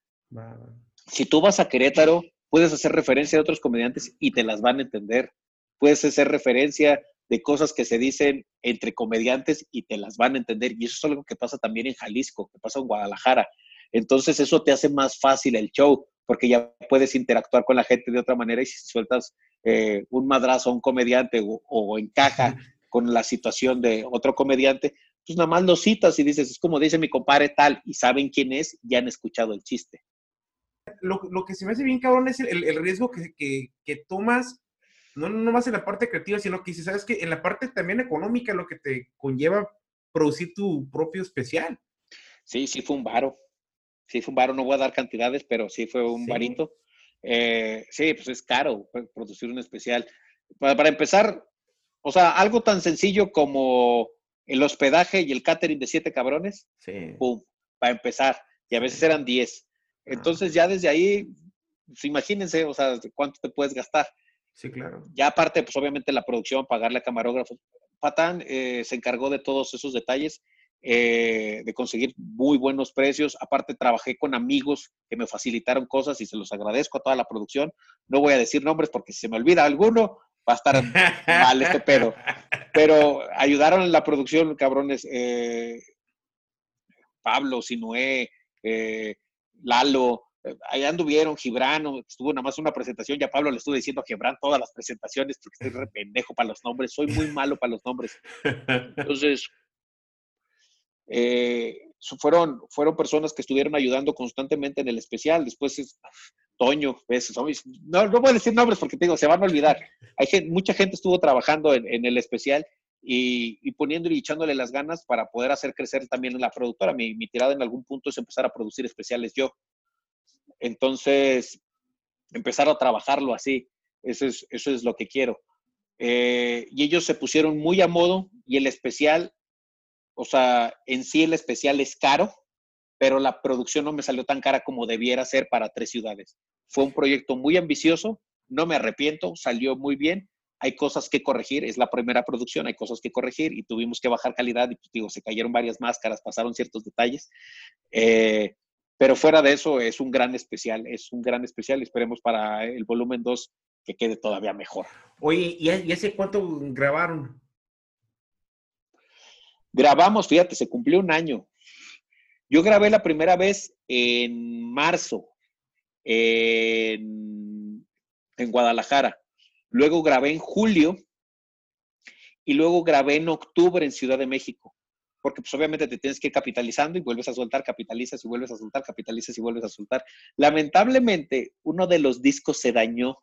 Si tú vas a Querétaro, puedes hacer referencia a otros comediantes y te las van a entender. Puedes hacer referencia de cosas que se dicen entre comediantes y te las van a entender. Y eso es algo que pasa también en Jalisco, que pasa en Guadalajara. Entonces eso te hace más fácil el show porque ya puedes interactuar con la gente de otra manera y si sueltas eh, un madrazo a un comediante o, encaja con la situación de otro comediante, pues nada más lo citas y dices, es como dice mi compadre tal, y saben quién es, ya han escuchado el chiste. Lo, que se me hace bien cabrón es el, riesgo que, que, tomas, no, no más en la parte creativa, sino que sabes que en la parte también económica, lo que te conlleva producir tu propio especial. Sí, sí fue un varo sí fue un varo, no voy a dar cantidades, pero sí fue un varito. Eh, sí, pues es caro producir un especial. Para, empezar, o sea, algo tan sencillo como el hospedaje y el catering de siete cabrones, sí. pum, para empezar, y a veces eran diez. Entonces ya desde ahí, pues imagínense, o sea, cuánto te puedes gastar. Sí, claro. Ya aparte, pues obviamente la producción, pagarle a camarógrafos. Patán eh, se encargó de todos esos detalles eh, de conseguir muy buenos precios. Aparte, trabajé con amigos que me facilitaron cosas y se los agradezco a toda la producción. No voy a decir nombres porque si se me olvida alguno, va a estar mal este pedo. Pero ayudaron en la producción, cabrones. Eh, Pablo, Sinué, eh, Lalo, ahí anduvieron, Gibrano, estuvo nada más una presentación, ya Pablo le estuve diciendo a Gibran todas las presentaciones porque estoy re pendejo para los nombres, soy muy malo para los nombres. Entonces, eh, fueron, fueron personas que estuvieron ayudando constantemente en el especial. Después es Toño, no, no voy a decir nombres porque te se van a olvidar. Hay mucha gente estuvo trabajando en, el especial y, y poniéndole y echándole las ganas para poder hacer crecer también la productora. Mi, mi tirada en algún punto es empezar a producir especiales yo. Entonces, empezar a trabajarlo así. Eso es, eso es lo que quiero. Eh, y ellos se pusieron muy a modo y el especial o sea, en sí el especial es caro, pero la producción no me salió tan cara como debiera ser para tres ciudades. Fue un proyecto muy ambicioso, no me arrepiento, salió muy bien. Hay cosas que corregir, es la primera producción, hay cosas que corregir y tuvimos que bajar calidad y pues, digo, se cayeron varias máscaras, pasaron ciertos detalles. Eh, pero fuera de eso, es un gran especial, es un gran especial. Esperemos para el volumen 2 que quede todavía mejor. Oye, ¿y hace cuánto grabaron? Grabamos, fíjate, se cumplió un año. Yo grabé la primera vez en marzo en, en Guadalajara. Luego grabé en julio y luego grabé en octubre en Ciudad de México. Porque pues obviamente te tienes que ir capitalizando y vuelves a soltar, capitalizas y vuelves a soltar, capitalizas y vuelves a soltar. Lamentablemente, uno de los discos se dañó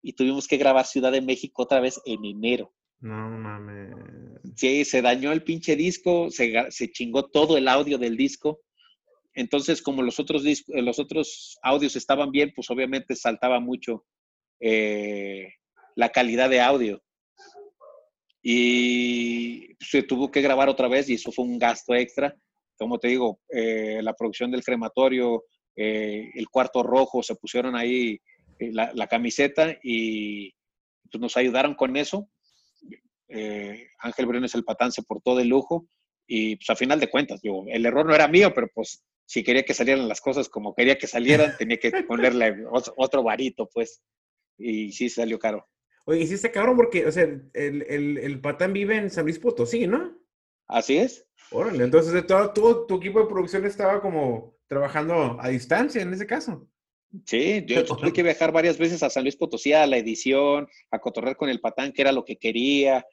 y tuvimos que grabar Ciudad de México otra vez en enero. No mames. Sí, se dañó el pinche disco, se, chingó todo el audio del disco. Entonces, como los otros, los otros audios estaban bien, pues obviamente saltaba mucho eh, la calidad de audio. Y se tuvo que grabar otra vez y eso fue un gasto extra. Como te digo, eh, la producción del crematorio, eh, el cuarto rojo, se pusieron ahí la, camiseta y pues, nos ayudaron con eso. Ángel Briones el patán se portó de lujo y pues a final de cuentas, digo, el error no era mío, pero pues si quería que salieran las cosas como quería que salieran, [LAUGHS] tenía que ponerle otro varito, pues. Y sí salió caro. Oye, sí está cabrón porque, o sea, el, el, patán vive en San Luis Potosí, ¿no? Así es. Órale, entonces todo, todo tu equipo de producción estaba como trabajando a distancia en ese caso. Sí, yo tuve que [LAUGHS] viajar varias veces a San Luis Potosí a la edición, a cotorrear con el patán, que era lo que quería,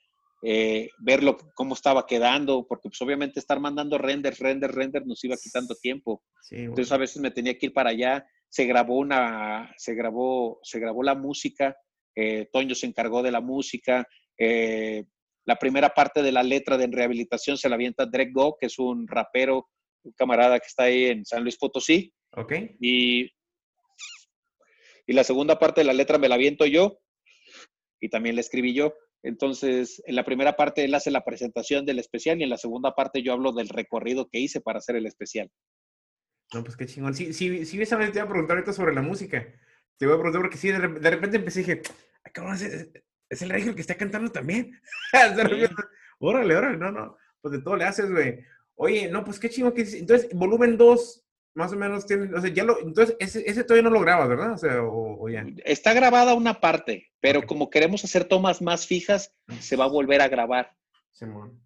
eh, verlo cómo estaba quedando, porque pues obviamente estar mandando renders, renders, renders nos iba quitando tiempo. Entonces a veces me tenía que ir para allá. Se grabó una, se grabó, se grabó la música. Eh, Toño se encargó de la música. Eh, la primera parte de la letra de rehabilitación se la avienta Drake Go, que es un rapero, un camarada que está ahí en San Luis Potosí. Ok. Y, y la segunda parte de la letra me la aviento yo y también la escribí yo. Entonces, en la primera parte él hace la presentación del especial y en la segunda parte yo hablo del recorrido que hice para hacer el especial. No, pues qué chingón. Sí, sí, sí, esa vez te iba a preguntar ahorita sobre la música. Te voy a preguntar porque sí, de, repente empecé y dije, ay, cabrón, es, es el ángel que está cantando también. [LAUGHS] órale, órale, no, no, pues de todo le haces, güey. Oye, no, pues qué chingón que Entonces, volumen 2, más o menos tiene, o sea, ya lo, entonces ese, ese todavía no lo grabas, ¿verdad? O sea, o, ya. Está grabada una parte, pero como queremos hacer tomas más fijas, se va a volver a grabar. Simón.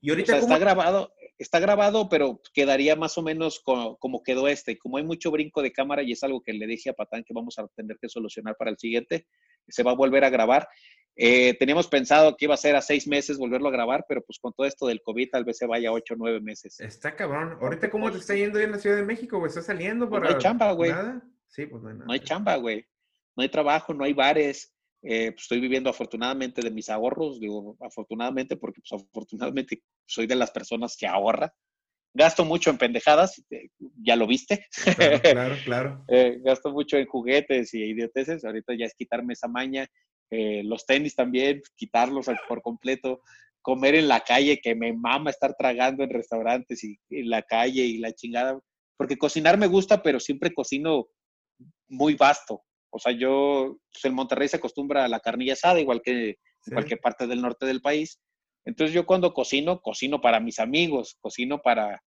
Y ahorita o sea, está grabado, está grabado, pero quedaría más o menos como, como, quedó este. Como hay mucho brinco de cámara y es algo que le dije a Patán que vamos a tener que solucionar para el siguiente, se va a volver a grabar. Eh, teníamos pensado que iba a ser a seis meses volverlo a grabar, pero pues con todo esto del COVID tal vez se vaya a ocho o nueve meses. Está cabrón. Ahorita, ¿cómo te está yendo en la Ciudad de México, güey? ¿Está saliendo pues, para...? no hay chamba, güey. Sí, pues no hay nada. No hay chamba, güey. No hay trabajo, no hay bares. Eh, pues, estoy viviendo afortunadamente de mis ahorros, digo afortunadamente porque pues afortunadamente soy de las personas que ahorra. Gasto mucho en pendejadas, eh, ya lo viste. Claro, claro. [LAUGHS] gasto mucho en juguetes y idioteces. Ahorita ya es quitarme esa maña eh, los tenis también, quitarlos por completo, comer en la calle, que me mama estar tragando en restaurantes y en la calle y la chingada, porque cocinar me gusta, pero siempre cocino muy vasto. O sea, yo, pues en Monterrey se acostumbra a la carnilla asada, igual que en cualquier parte del norte del país. Entonces yo cuando cocino, cocino para mis amigos, cocino para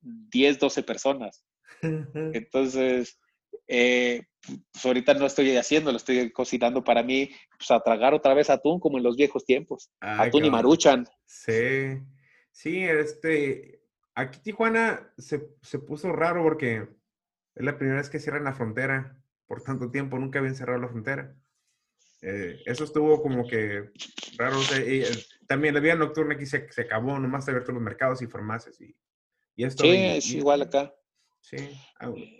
10, 12 personas. [LAUGHS] Entonces, eh, pues ahorita no estoy haciendo, lo estoy cocinando para mí, pues a tragar otra vez atún como en los viejos tiempos. atún y maruchan. Sí, sí, este, aquí Tijuana se, se, puso raro porque es la primera vez que cierran la frontera por tanto tiempo, nunca habían cerrado la frontera. Eh, eso estuvo como que raro. Eh, también la vida nocturna aquí se, se acabó, nomás abierto los mercados y farmacias y, y esto. Sí, es igual acá. Sí.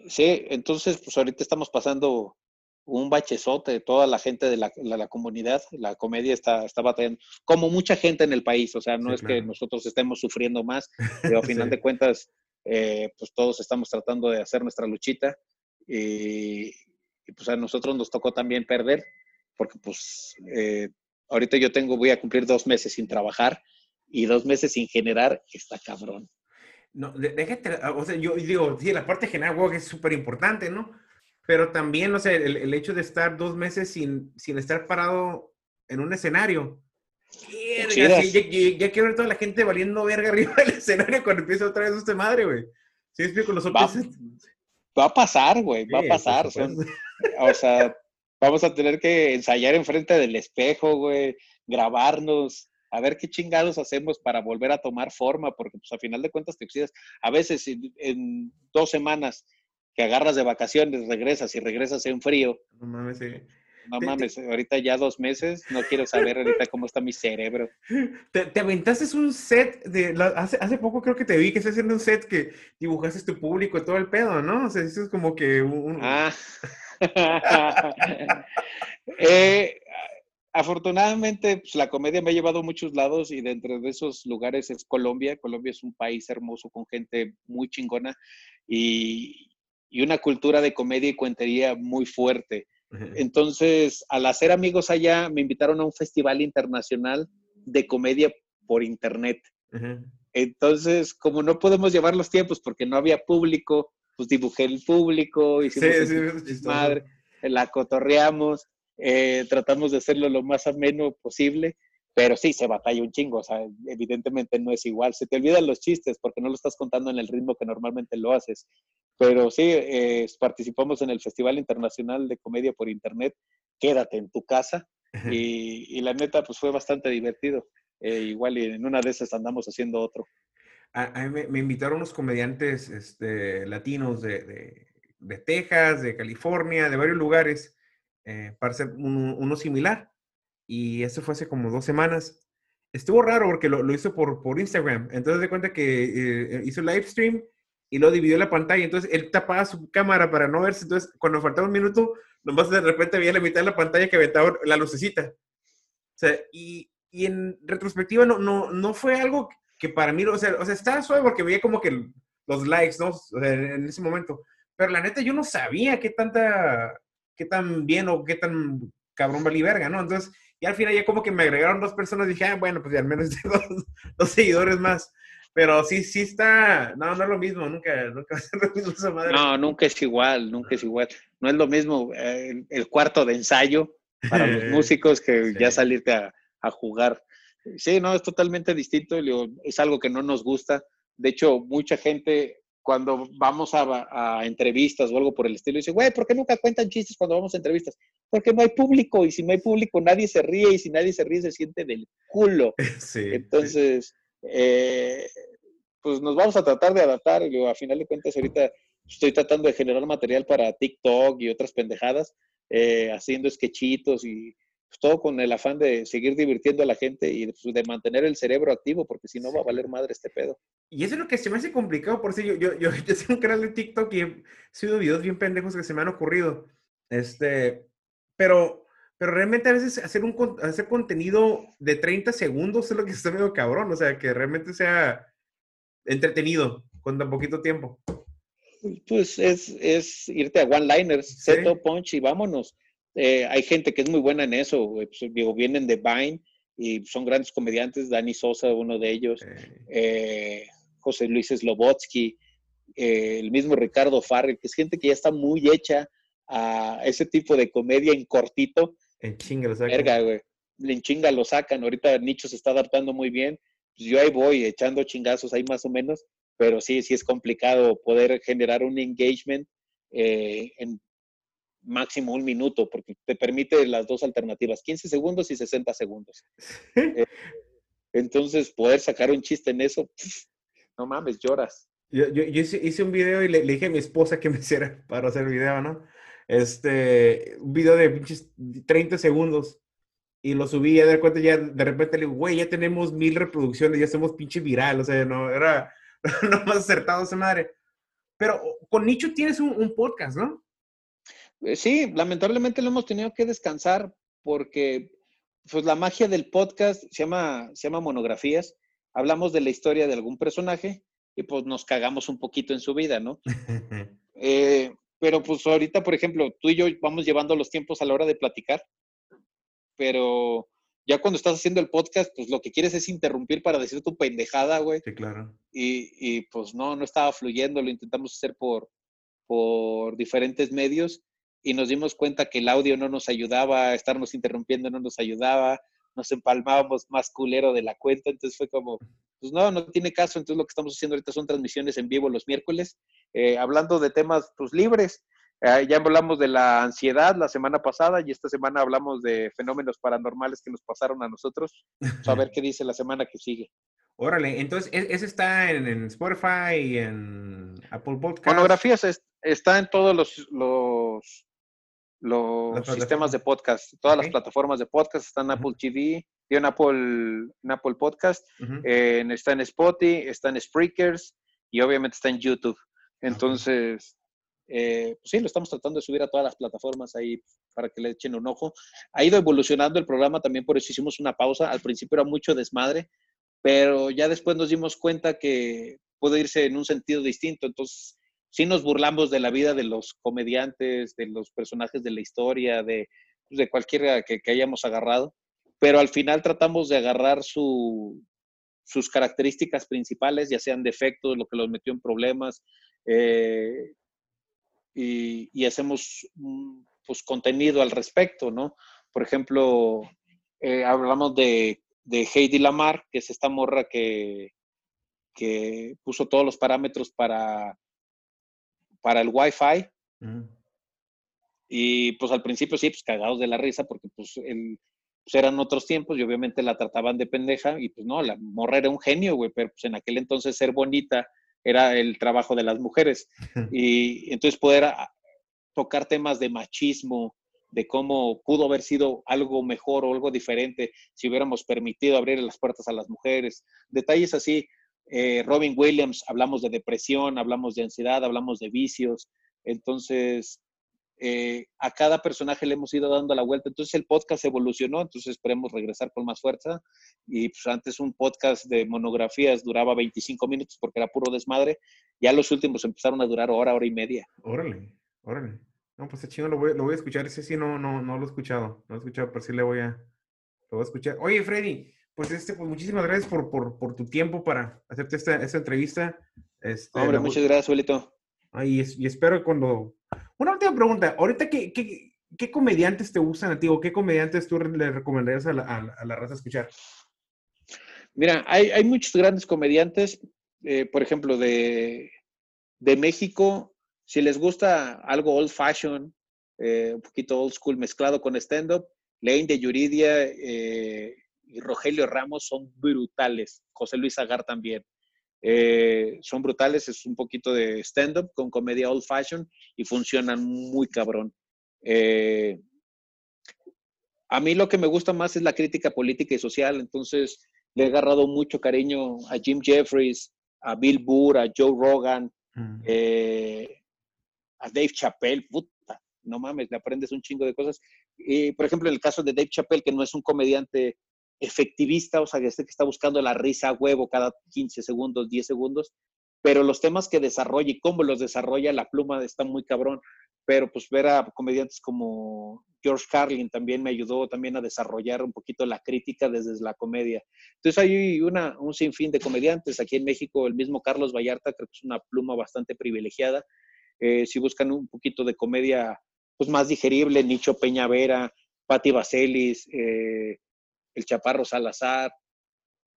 Sí, entonces pues ahorita estamos pasando un bachezote, toda la gente de la, la, comunidad, la comedia está, está batallando, como mucha gente en el país, o sea, no es que nosotros estemos sufriendo más, pero a [LAUGHS] final de cuentas, eh, pues todos estamos tratando de hacer nuestra luchita y, pues a nosotros nos tocó también perder, porque pues eh, ahorita yo tengo, voy a cumplir dos meses sin trabajar y dos meses sin generar, está cabrón. No, déjate, o sea, yo digo, sí, la parte general, wow, es súper importante, ¿no? Pero también, o sea, el, hecho de estar dos meses sin, sin estar parado en un escenario. ya, quiero ver toda la gente valiendo verga [LAUGHS] arriba del escenario cuando empieza otra vez esta madre, güey. ¿Sí explico? Los va, va a pasar, güey, va a pasar. o sea, vamos a tener que ensayar enfrente del espejo, güey, grabarnos, a ver qué chingados hacemos para volver a tomar forma, porque pues a final de cuentas te oxidas. A veces en, dos semanas que agarras de vacaciones, regresas y regresas en frío. No mames, sí. No mames, ahorita ya dos meses, no quiero saber ahorita cómo está mi cerebro. [LAUGHS] Te, te aventaste un set de, hace, hace poco creo que te vi que estás haciendo un set que dibujaste tu público y todo el pedo, ¿no? O sea, eso es como que un... Ah. [LAUGHS] [LAUGHS] eh, afortunadamente, pues, la comedia me ha llevado a muchos lados y dentro de esos lugares es Colombia. Colombia es un país hermoso con gente muy chingona y, y una cultura de comedia y cuentería muy fuerte. Entonces, al hacer amigos allá, me invitaron a un festival internacional de comedia por internet. Entonces, como no podemos llevar los tiempos porque no había público, pues dibujé el público, hicimos sí, sí, madre, la cotorreamos, eh, tratamos de hacerlo lo más ameno posible, pero sí, se batalla un chingo, o sea, evidentemente no es igual. Se te olvidan los chistes porque no lo estás contando en el ritmo que normalmente lo haces. Pero sí, eh, participamos en el Festival Internacional de Comedia por Internet, Quédate en tu casa, y, la neta, pues fue bastante divertido. Eh, igual y en una de esas andamos haciendo otro. A, mí me, invitaron unos comediantes este, latinos de, de, Texas, de California, de varios lugares, eh, para hacer uno similar. Y eso fue hace como dos semanas. Estuvo raro porque lo, lo hizo por, por Instagram. Entonces de cuenta que eh, hizo live stream y lo dividió la pantalla. Entonces él tapaba su cámara para no verse. Entonces cuando faltaba un minuto, nomás de repente veía la mitad de la pantalla que aventaba la lucecita. O sea, y, y en retrospectiva no, no, no fue algo que para mí, o sea, o sea, estaba suave porque veía como que los likes, ¿no? O sea, en ese momento. Pero la neta, yo no sabía qué tanta, qué tan bien o qué tan cabrón valí verga, ¿no? Entonces, y al final ya como que me agregaron dos personas y dije, ah, bueno, pues ya al menos [LAUGHS] tengo dos, seguidores más. Pero sí, sí está, no, no es lo mismo, nunca, nunca va a ser lo mismo esa madre. No, nunca es igual, nunca es igual. No es lo mismo eh, el, cuarto de ensayo para los [LAUGHS] músicos que ya salirte a, a jugar. Sí, no, es totalmente distinto, es algo que no nos gusta. De hecho, mucha gente cuando vamos a, entrevistas o algo por el estilo, dice, güey, ¿por qué nunca cuentan chistes cuando vamos a entrevistas? Porque no hay público y si no hay público nadie se ríe y si nadie se ríe se siente del culo. [LAUGHS] Entonces, Eh, pues nos vamos a tratar de adaptar. Y a final de cuentas, ahorita estoy tratando de generar material para TikTok y otras pendejadas, eh, haciendo sketchitos y todo con el afán de seguir divirtiendo a la gente y pues, de mantener el cerebro activo, porque si no va a valer madre este pedo. Y eso es lo que se me hace complicado, por si yo, yo, yo, [LAUGHS] yo tengo un canal de TikTok y he sido videos bien pendejos que se me han ocurrido. Este, pero, pero realmente a veces hacer, un, hacer contenido de 30 segundos es lo que está medio cabrón, o sea, que realmente sea entretenido con tan poquito tiempo. Pues es, es irte a one-liners, seto, punch y vámonos. Eh, hay gente que es muy buena en eso, pues, digo, vienen de Vine y son grandes comediantes, Dani Sosa, uno de ellos, eh, José Luis Slobotsky, eh, el mismo Ricardo Farrell, que es gente que ya está muy hecha a ese tipo de comedia en cortito. En chinga lo sacan. güey. En chinga lo sacan. Ahorita Nicho se está adaptando muy bien. Pues yo ahí voy echando chingazos ahí más o menos, pero sí, sí es complicado poder generar un engagement en máximo un minuto, porque te permite las dos alternativas, 15 segundos y 60 segundos. [LAUGHS] Eh, entonces, poder sacar un chiste en eso, no mames, lloras. Yo, yo, hice, un video y le, dije a mi esposa que me [LAUGHS] hiciera para hacer video, ¿no? Este, un video de pinches 30 segundos. Y lo subí y de cuenta ya, de repente le digo, güey, ya tenemos mil reproducciones, ya somos pinche viral. O sea, no, era [LAUGHS] no más acertado esa madre. Pero con Nicho tienes un podcast, ¿no? Eh, sí, lamentablemente lo hemos tenido que descansar porque pues la magia del podcast se llama, se llama monografías. Hablamos de la historia de algún personaje y pues nos cagamos un poquito en su vida, ¿no? [LAUGHS] Eh, pero pues ahorita, por ejemplo, tú y yo vamos llevando los tiempos a la hora de platicar, pero ya cuando estás haciendo el podcast, pues lo que quieres es interrumpir para decir tu pendejada, güey. Sí, claro. Y, y, pues no, no estaba fluyendo, lo intentamos hacer por, por diferentes medios y nos dimos cuenta que el audio no nos ayudaba, estarnos interrumpiendo no nos ayudaba, nos empalmábamos más culero de la cuenta, entonces fue como, pues no, no tiene caso, entonces lo que estamos haciendo ahorita son transmisiones en vivo los miércoles, eh, hablando de temas pues libres, Eh, ya hablamos de la ansiedad la semana pasada y esta semana hablamos de fenómenos paranormales que nos pasaron a nosotros. A ver qué dice la semana que sigue. [LAUGHS] Órale, entonces e-, ese está en, Spotify y en Apple Podcasts. Monografías está en todos los, los, los sistemas de podcast, todas las plataformas de podcast, está en Apple TV, y en Apple, en Apple Podcast, está en Spotify, está en Spreakers y obviamente está en YouTube. Entonces, eh, pues sí, lo estamos tratando de subir a todas las plataformas ahí para que le echen un ojo. Ha ido evolucionando el programa también, por eso hicimos una pausa. Al principio era mucho desmadre, pero ya después nos dimos cuenta que puede irse en un sentido distinto. Entonces, sí nos burlamos de la vida de los comediantes, de los personajes de la historia, de, pues, de cualquiera que, hayamos agarrado, pero al final tratamos de agarrar su, sus características principales, ya sean defectos, lo que los metió en problemas, eh, y, hacemos pues, contenido al respecto, ¿no? Por ejemplo, eh, hablamos de, de, Heidi Lamar, que es esta morra que, que puso todos los parámetros para, para el Wi-Fi. Y pues al principio sí, pues cagados de la risa, porque pues, el, pues, eran otros tiempos y obviamente la trataban de pendeja y pues no, la morra era un genio, güey, pero pues en aquel entonces ser bonita era el trabajo de las mujeres. [LAUGHS] Y entonces poder ah, tocar temas de machismo, de cómo pudo haber sido algo mejor o algo diferente si hubiéramos permitido abrir las puertas a las mujeres. Detalles así. Eh, Robin Williams, hablamos de depresión, hablamos de ansiedad, hablamos de vicios. Entonces, eh, a cada personaje le hemos ido dando la vuelta. Entonces el podcast evolucionó, entonces esperemos regresar con más fuerza. Y pues antes un podcast de monografías duraba 25 minutos porque era puro desmadre. Ya los últimos empezaron a durar hora, hora y media. Órale, órale. No, pues chido, lo lo voy a escuchar. Ese sí no, no, no lo he escuchado. No lo he escuchado, pero sí le voy a, lo voy a escuchar. Oye, Freddy, pues este, pues muchísimas gracias por, por, por tu tiempo para hacerte esta, esta entrevista. Este, Hombre, muchas gracias, Suelito. Ay, y espero cuando una última pregunta. Ahorita, ¿qué, qué, comediantes te gustan a ti o qué comediantes tú le recomendarías a la, a, la raza escuchar? Mira, hay, hay muchos grandes comediantes, eh, por ejemplo, de, de, México. Si les gusta algo old fashion, eh, un poquito old school mezclado con stand-up, Lane de Yuridia eh, y Rogelio Ramos son brutales. José Luis Agar también. Eh, son brutales, es un poquito de stand-up con comedia old fashion y funcionan muy cabrón. Eh, a mí lo que me gusta más es la crítica política y social, entonces le he agarrado mucho cariño a Jim Jeffries, a Bill Burr, a Joe Rogan, mm. eh, a Dave Chappelle, puta, no mames, le aprendes un chingo de cosas. Y, por ejemplo, en el caso de Dave Chappelle, que no es un comediante efectivista, o sea, este que está buscando la risa a huevo cada 15 segundos, 10 segundos, pero los temas que desarrolla y cómo los desarrolla la pluma está muy cabrón. Pero pues ver a comediantes como George Carlin también me ayudó también a desarrollar un poquito la crítica desde la comedia. Entonces hay un sinfín de comediantes. Aquí en México el mismo Carlos Vallarta creo que es una pluma bastante privilegiada. Eh, si buscan un poquito de comedia pues más digerible, Nicho Peñavera, Patti Vaselis, eh, el Chaparro Salazar,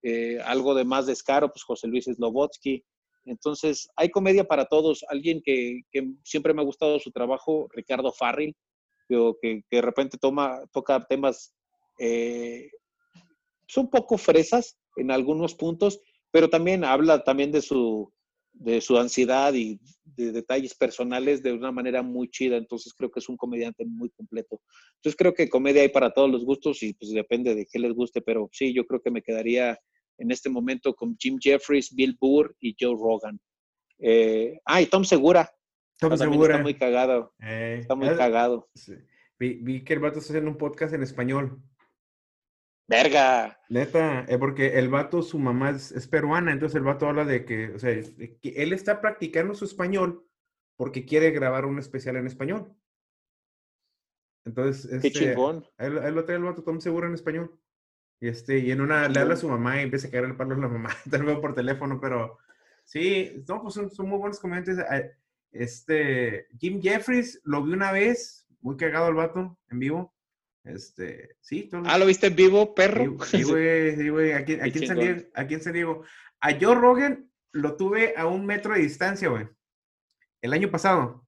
eh, algo de más descaro, pues José Luis Slobotsky. Entonces, hay comedia para todos. Alguien que, siempre me ha gustado su trabajo, Ricardo Farril, que, que de repente toma, toca temas eh, son un poco fresas en algunos puntos, pero también habla también de su, de su ansiedad y de detalles personales de una manera muy chida. Entonces creo que es un comediante muy completo. Entonces creo que comedia hay para todos los gustos y pues depende de qué les guste, pero sí, yo creo que me quedaría en este momento con Jim Jeffries, Bill Burr y Joe Rogan. Eh, ah, y Tom Segura. Tom Segura. Está muy cagado. Eh, está muy cagado. Vi, vi, que el vato está haciendo un podcast en español. Verga. Neta, es eh, porque el vato, su mamá es, peruana, entonces el vato habla de que, o sea, que él está practicando su español porque quiere grabar un especial en español. Entonces, Qué este, chingón. Él, lo trae el vato Tom Seguro en español. Y este, y en una le habla a su mamá y empieza a caer el palo a la mamá, [LAUGHS] tal vez por teléfono, pero sí, no, pues son, son muy buenos comediantes. Este, Jim Jeffries lo vi una vez, muy cagado el vato en vivo. Este, sí. Ah, ¿lo viste en vivo, perro? Sí, güey, sí, güey. Aquí, [LAUGHS] aquí, en San Diego, aquí en San Diego. A Joe Rogan lo tuve a un metro de distancia, güey. El año pasado.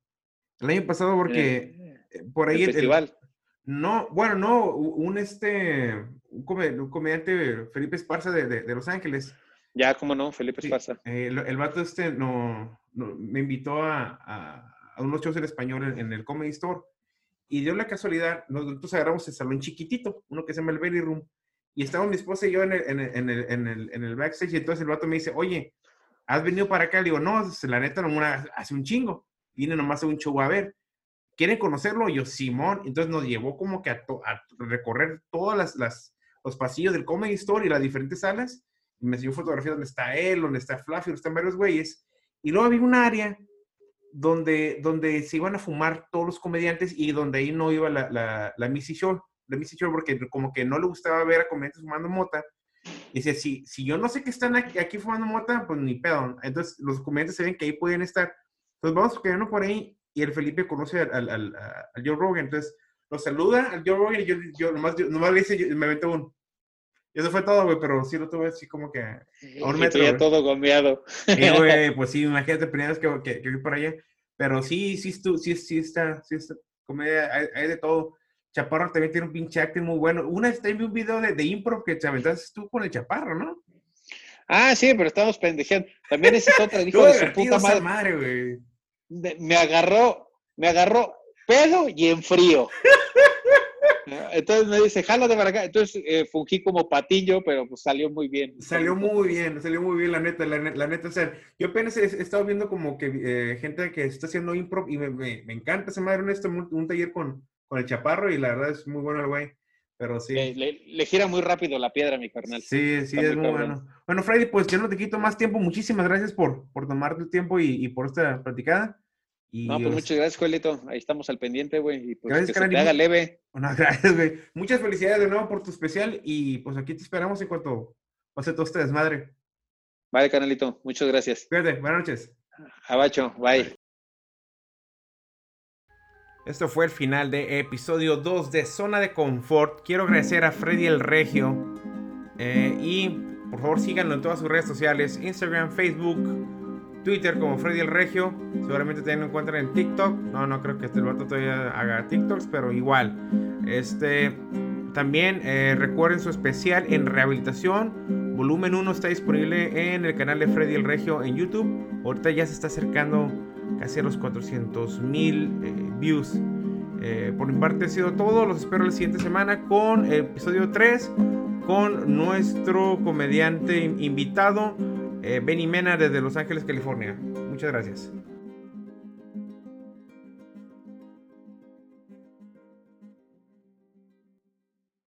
El año pasado porque eh, por ahí... El festival. no, bueno, no, un este, un, comediante, Felipe Esparza de, Los Ángeles. Ya, cómo no, Felipe Esparza. el, vato este no, me invitó a, a, unos shows en español en, el Comedy Store. Y dio la casualidad, nosotros agarramos el salón chiquitito, uno que se llama el Belly Room, y estaba mi esposa y yo en el, en el, en el, en el, backstage, y entonces el vato me dice, oye, ¿has venido para acá? Le digo, no, la neta, no, hace un chingo. Vine nomás a un show a ver. ¿Quieren conocerlo? yo, Simón. Entonces nos llevó como que a, recorrer todas las, las, los pasillos del Comedy Store y las diferentes salas. Y me enseñó fotografía donde está él, donde está Fluffy, donde están varios güeyes. Y luego había un área donde, donde se iban a fumar todos los comediantes y donde ahí no iba la, la, la Missy Show. La Missy Show porque como que no le gustaba ver a comediantes fumando mota. Decía, si, si yo no sé que están aquí, aquí, fumando mota, pues ni pedo. Entonces los comediantes se ven que ahí pueden estar. Entonces vamos quedarnos por ahí y el Felipe conoce al, al, al, Joe Rogan. Entonces lo saluda al Joe Rogan y yo, yo nomás, nomás le hice, me aventé un... Eso fue todo, güey, pero sí lo tuve así como que a un metro. ya todo gomeado. Sí, güey, [LAUGHS] pues sí, imagínate, primera vez que, que, que, por allá. Pero sí, sí, sí, sí está, sí está, comedia, hay, de todo. Chaparro también tiene un pinche acting muy bueno. Una vez también vi un video de, de improv que te aventaste tú con el Chaparro, ¿no? Ah, sí, pero estamos pendejeando. También ese es otra, dijo de su [LAUGHS] puta madre. madre güey. me agarró, me agarró pedo y en frío. Entonces me dice, jala de para acá. Entonces eh, fungí como patillo, pero pues salió muy bien. Salió muy bien, salió muy bien, la neta, la, neta. O sea, yo apenas he, estado viendo como que eh, gente que está haciendo improv y me, me, encanta ese madre honesto, un, un taller con, con el chaparro y la verdad es muy bueno el güey. Pero sí. Le, gira muy rápido la piedra, mi carnal. Sí, sí, es muy, bueno. Bueno, Freddy, pues yo no te quito más tiempo. Muchísimas gracias por, por tomarte el tiempo y, y por esta platicada. Y no, pues muchas gracias, Joelito. Ahí estamos al pendiente, güey. Y pues gracias, que se te haga leve. Bueno, [LAUGHS] gracias, güey. Muchas felicidades de nuevo por tu especial y pues aquí te esperamos en cuanto pase todo este desmadre. Vale, canalito. Muchas gracias. Cuídate. Buenas noches. Abacho. Bye. Esto fue el final de episodio 2 de Zona de Confort. Quiero agradecer a Freddy el Regio. Eh, y por favor síganlo en todas sus redes sociales. Instagram, Facebook, Twitter como Freddy el Regio. Seguramente también lo encuentran en TikTok. No, no creo que este vato todavía haga TikToks, pero igual. Este, también eh, recuerden su especial en rehabilitación. Volumen 1 está disponible en el canal de Freddy el Regio en YouTube. Ahorita ya se está acercando casi a los 400 mil eh, views. Eh, por mi parte ha sido todo. Los espero la siguiente semana con el episodio 3 con nuestro comediante invitado. Eh, Benny Mena desde Los Ángeles, California. Muchas gracias.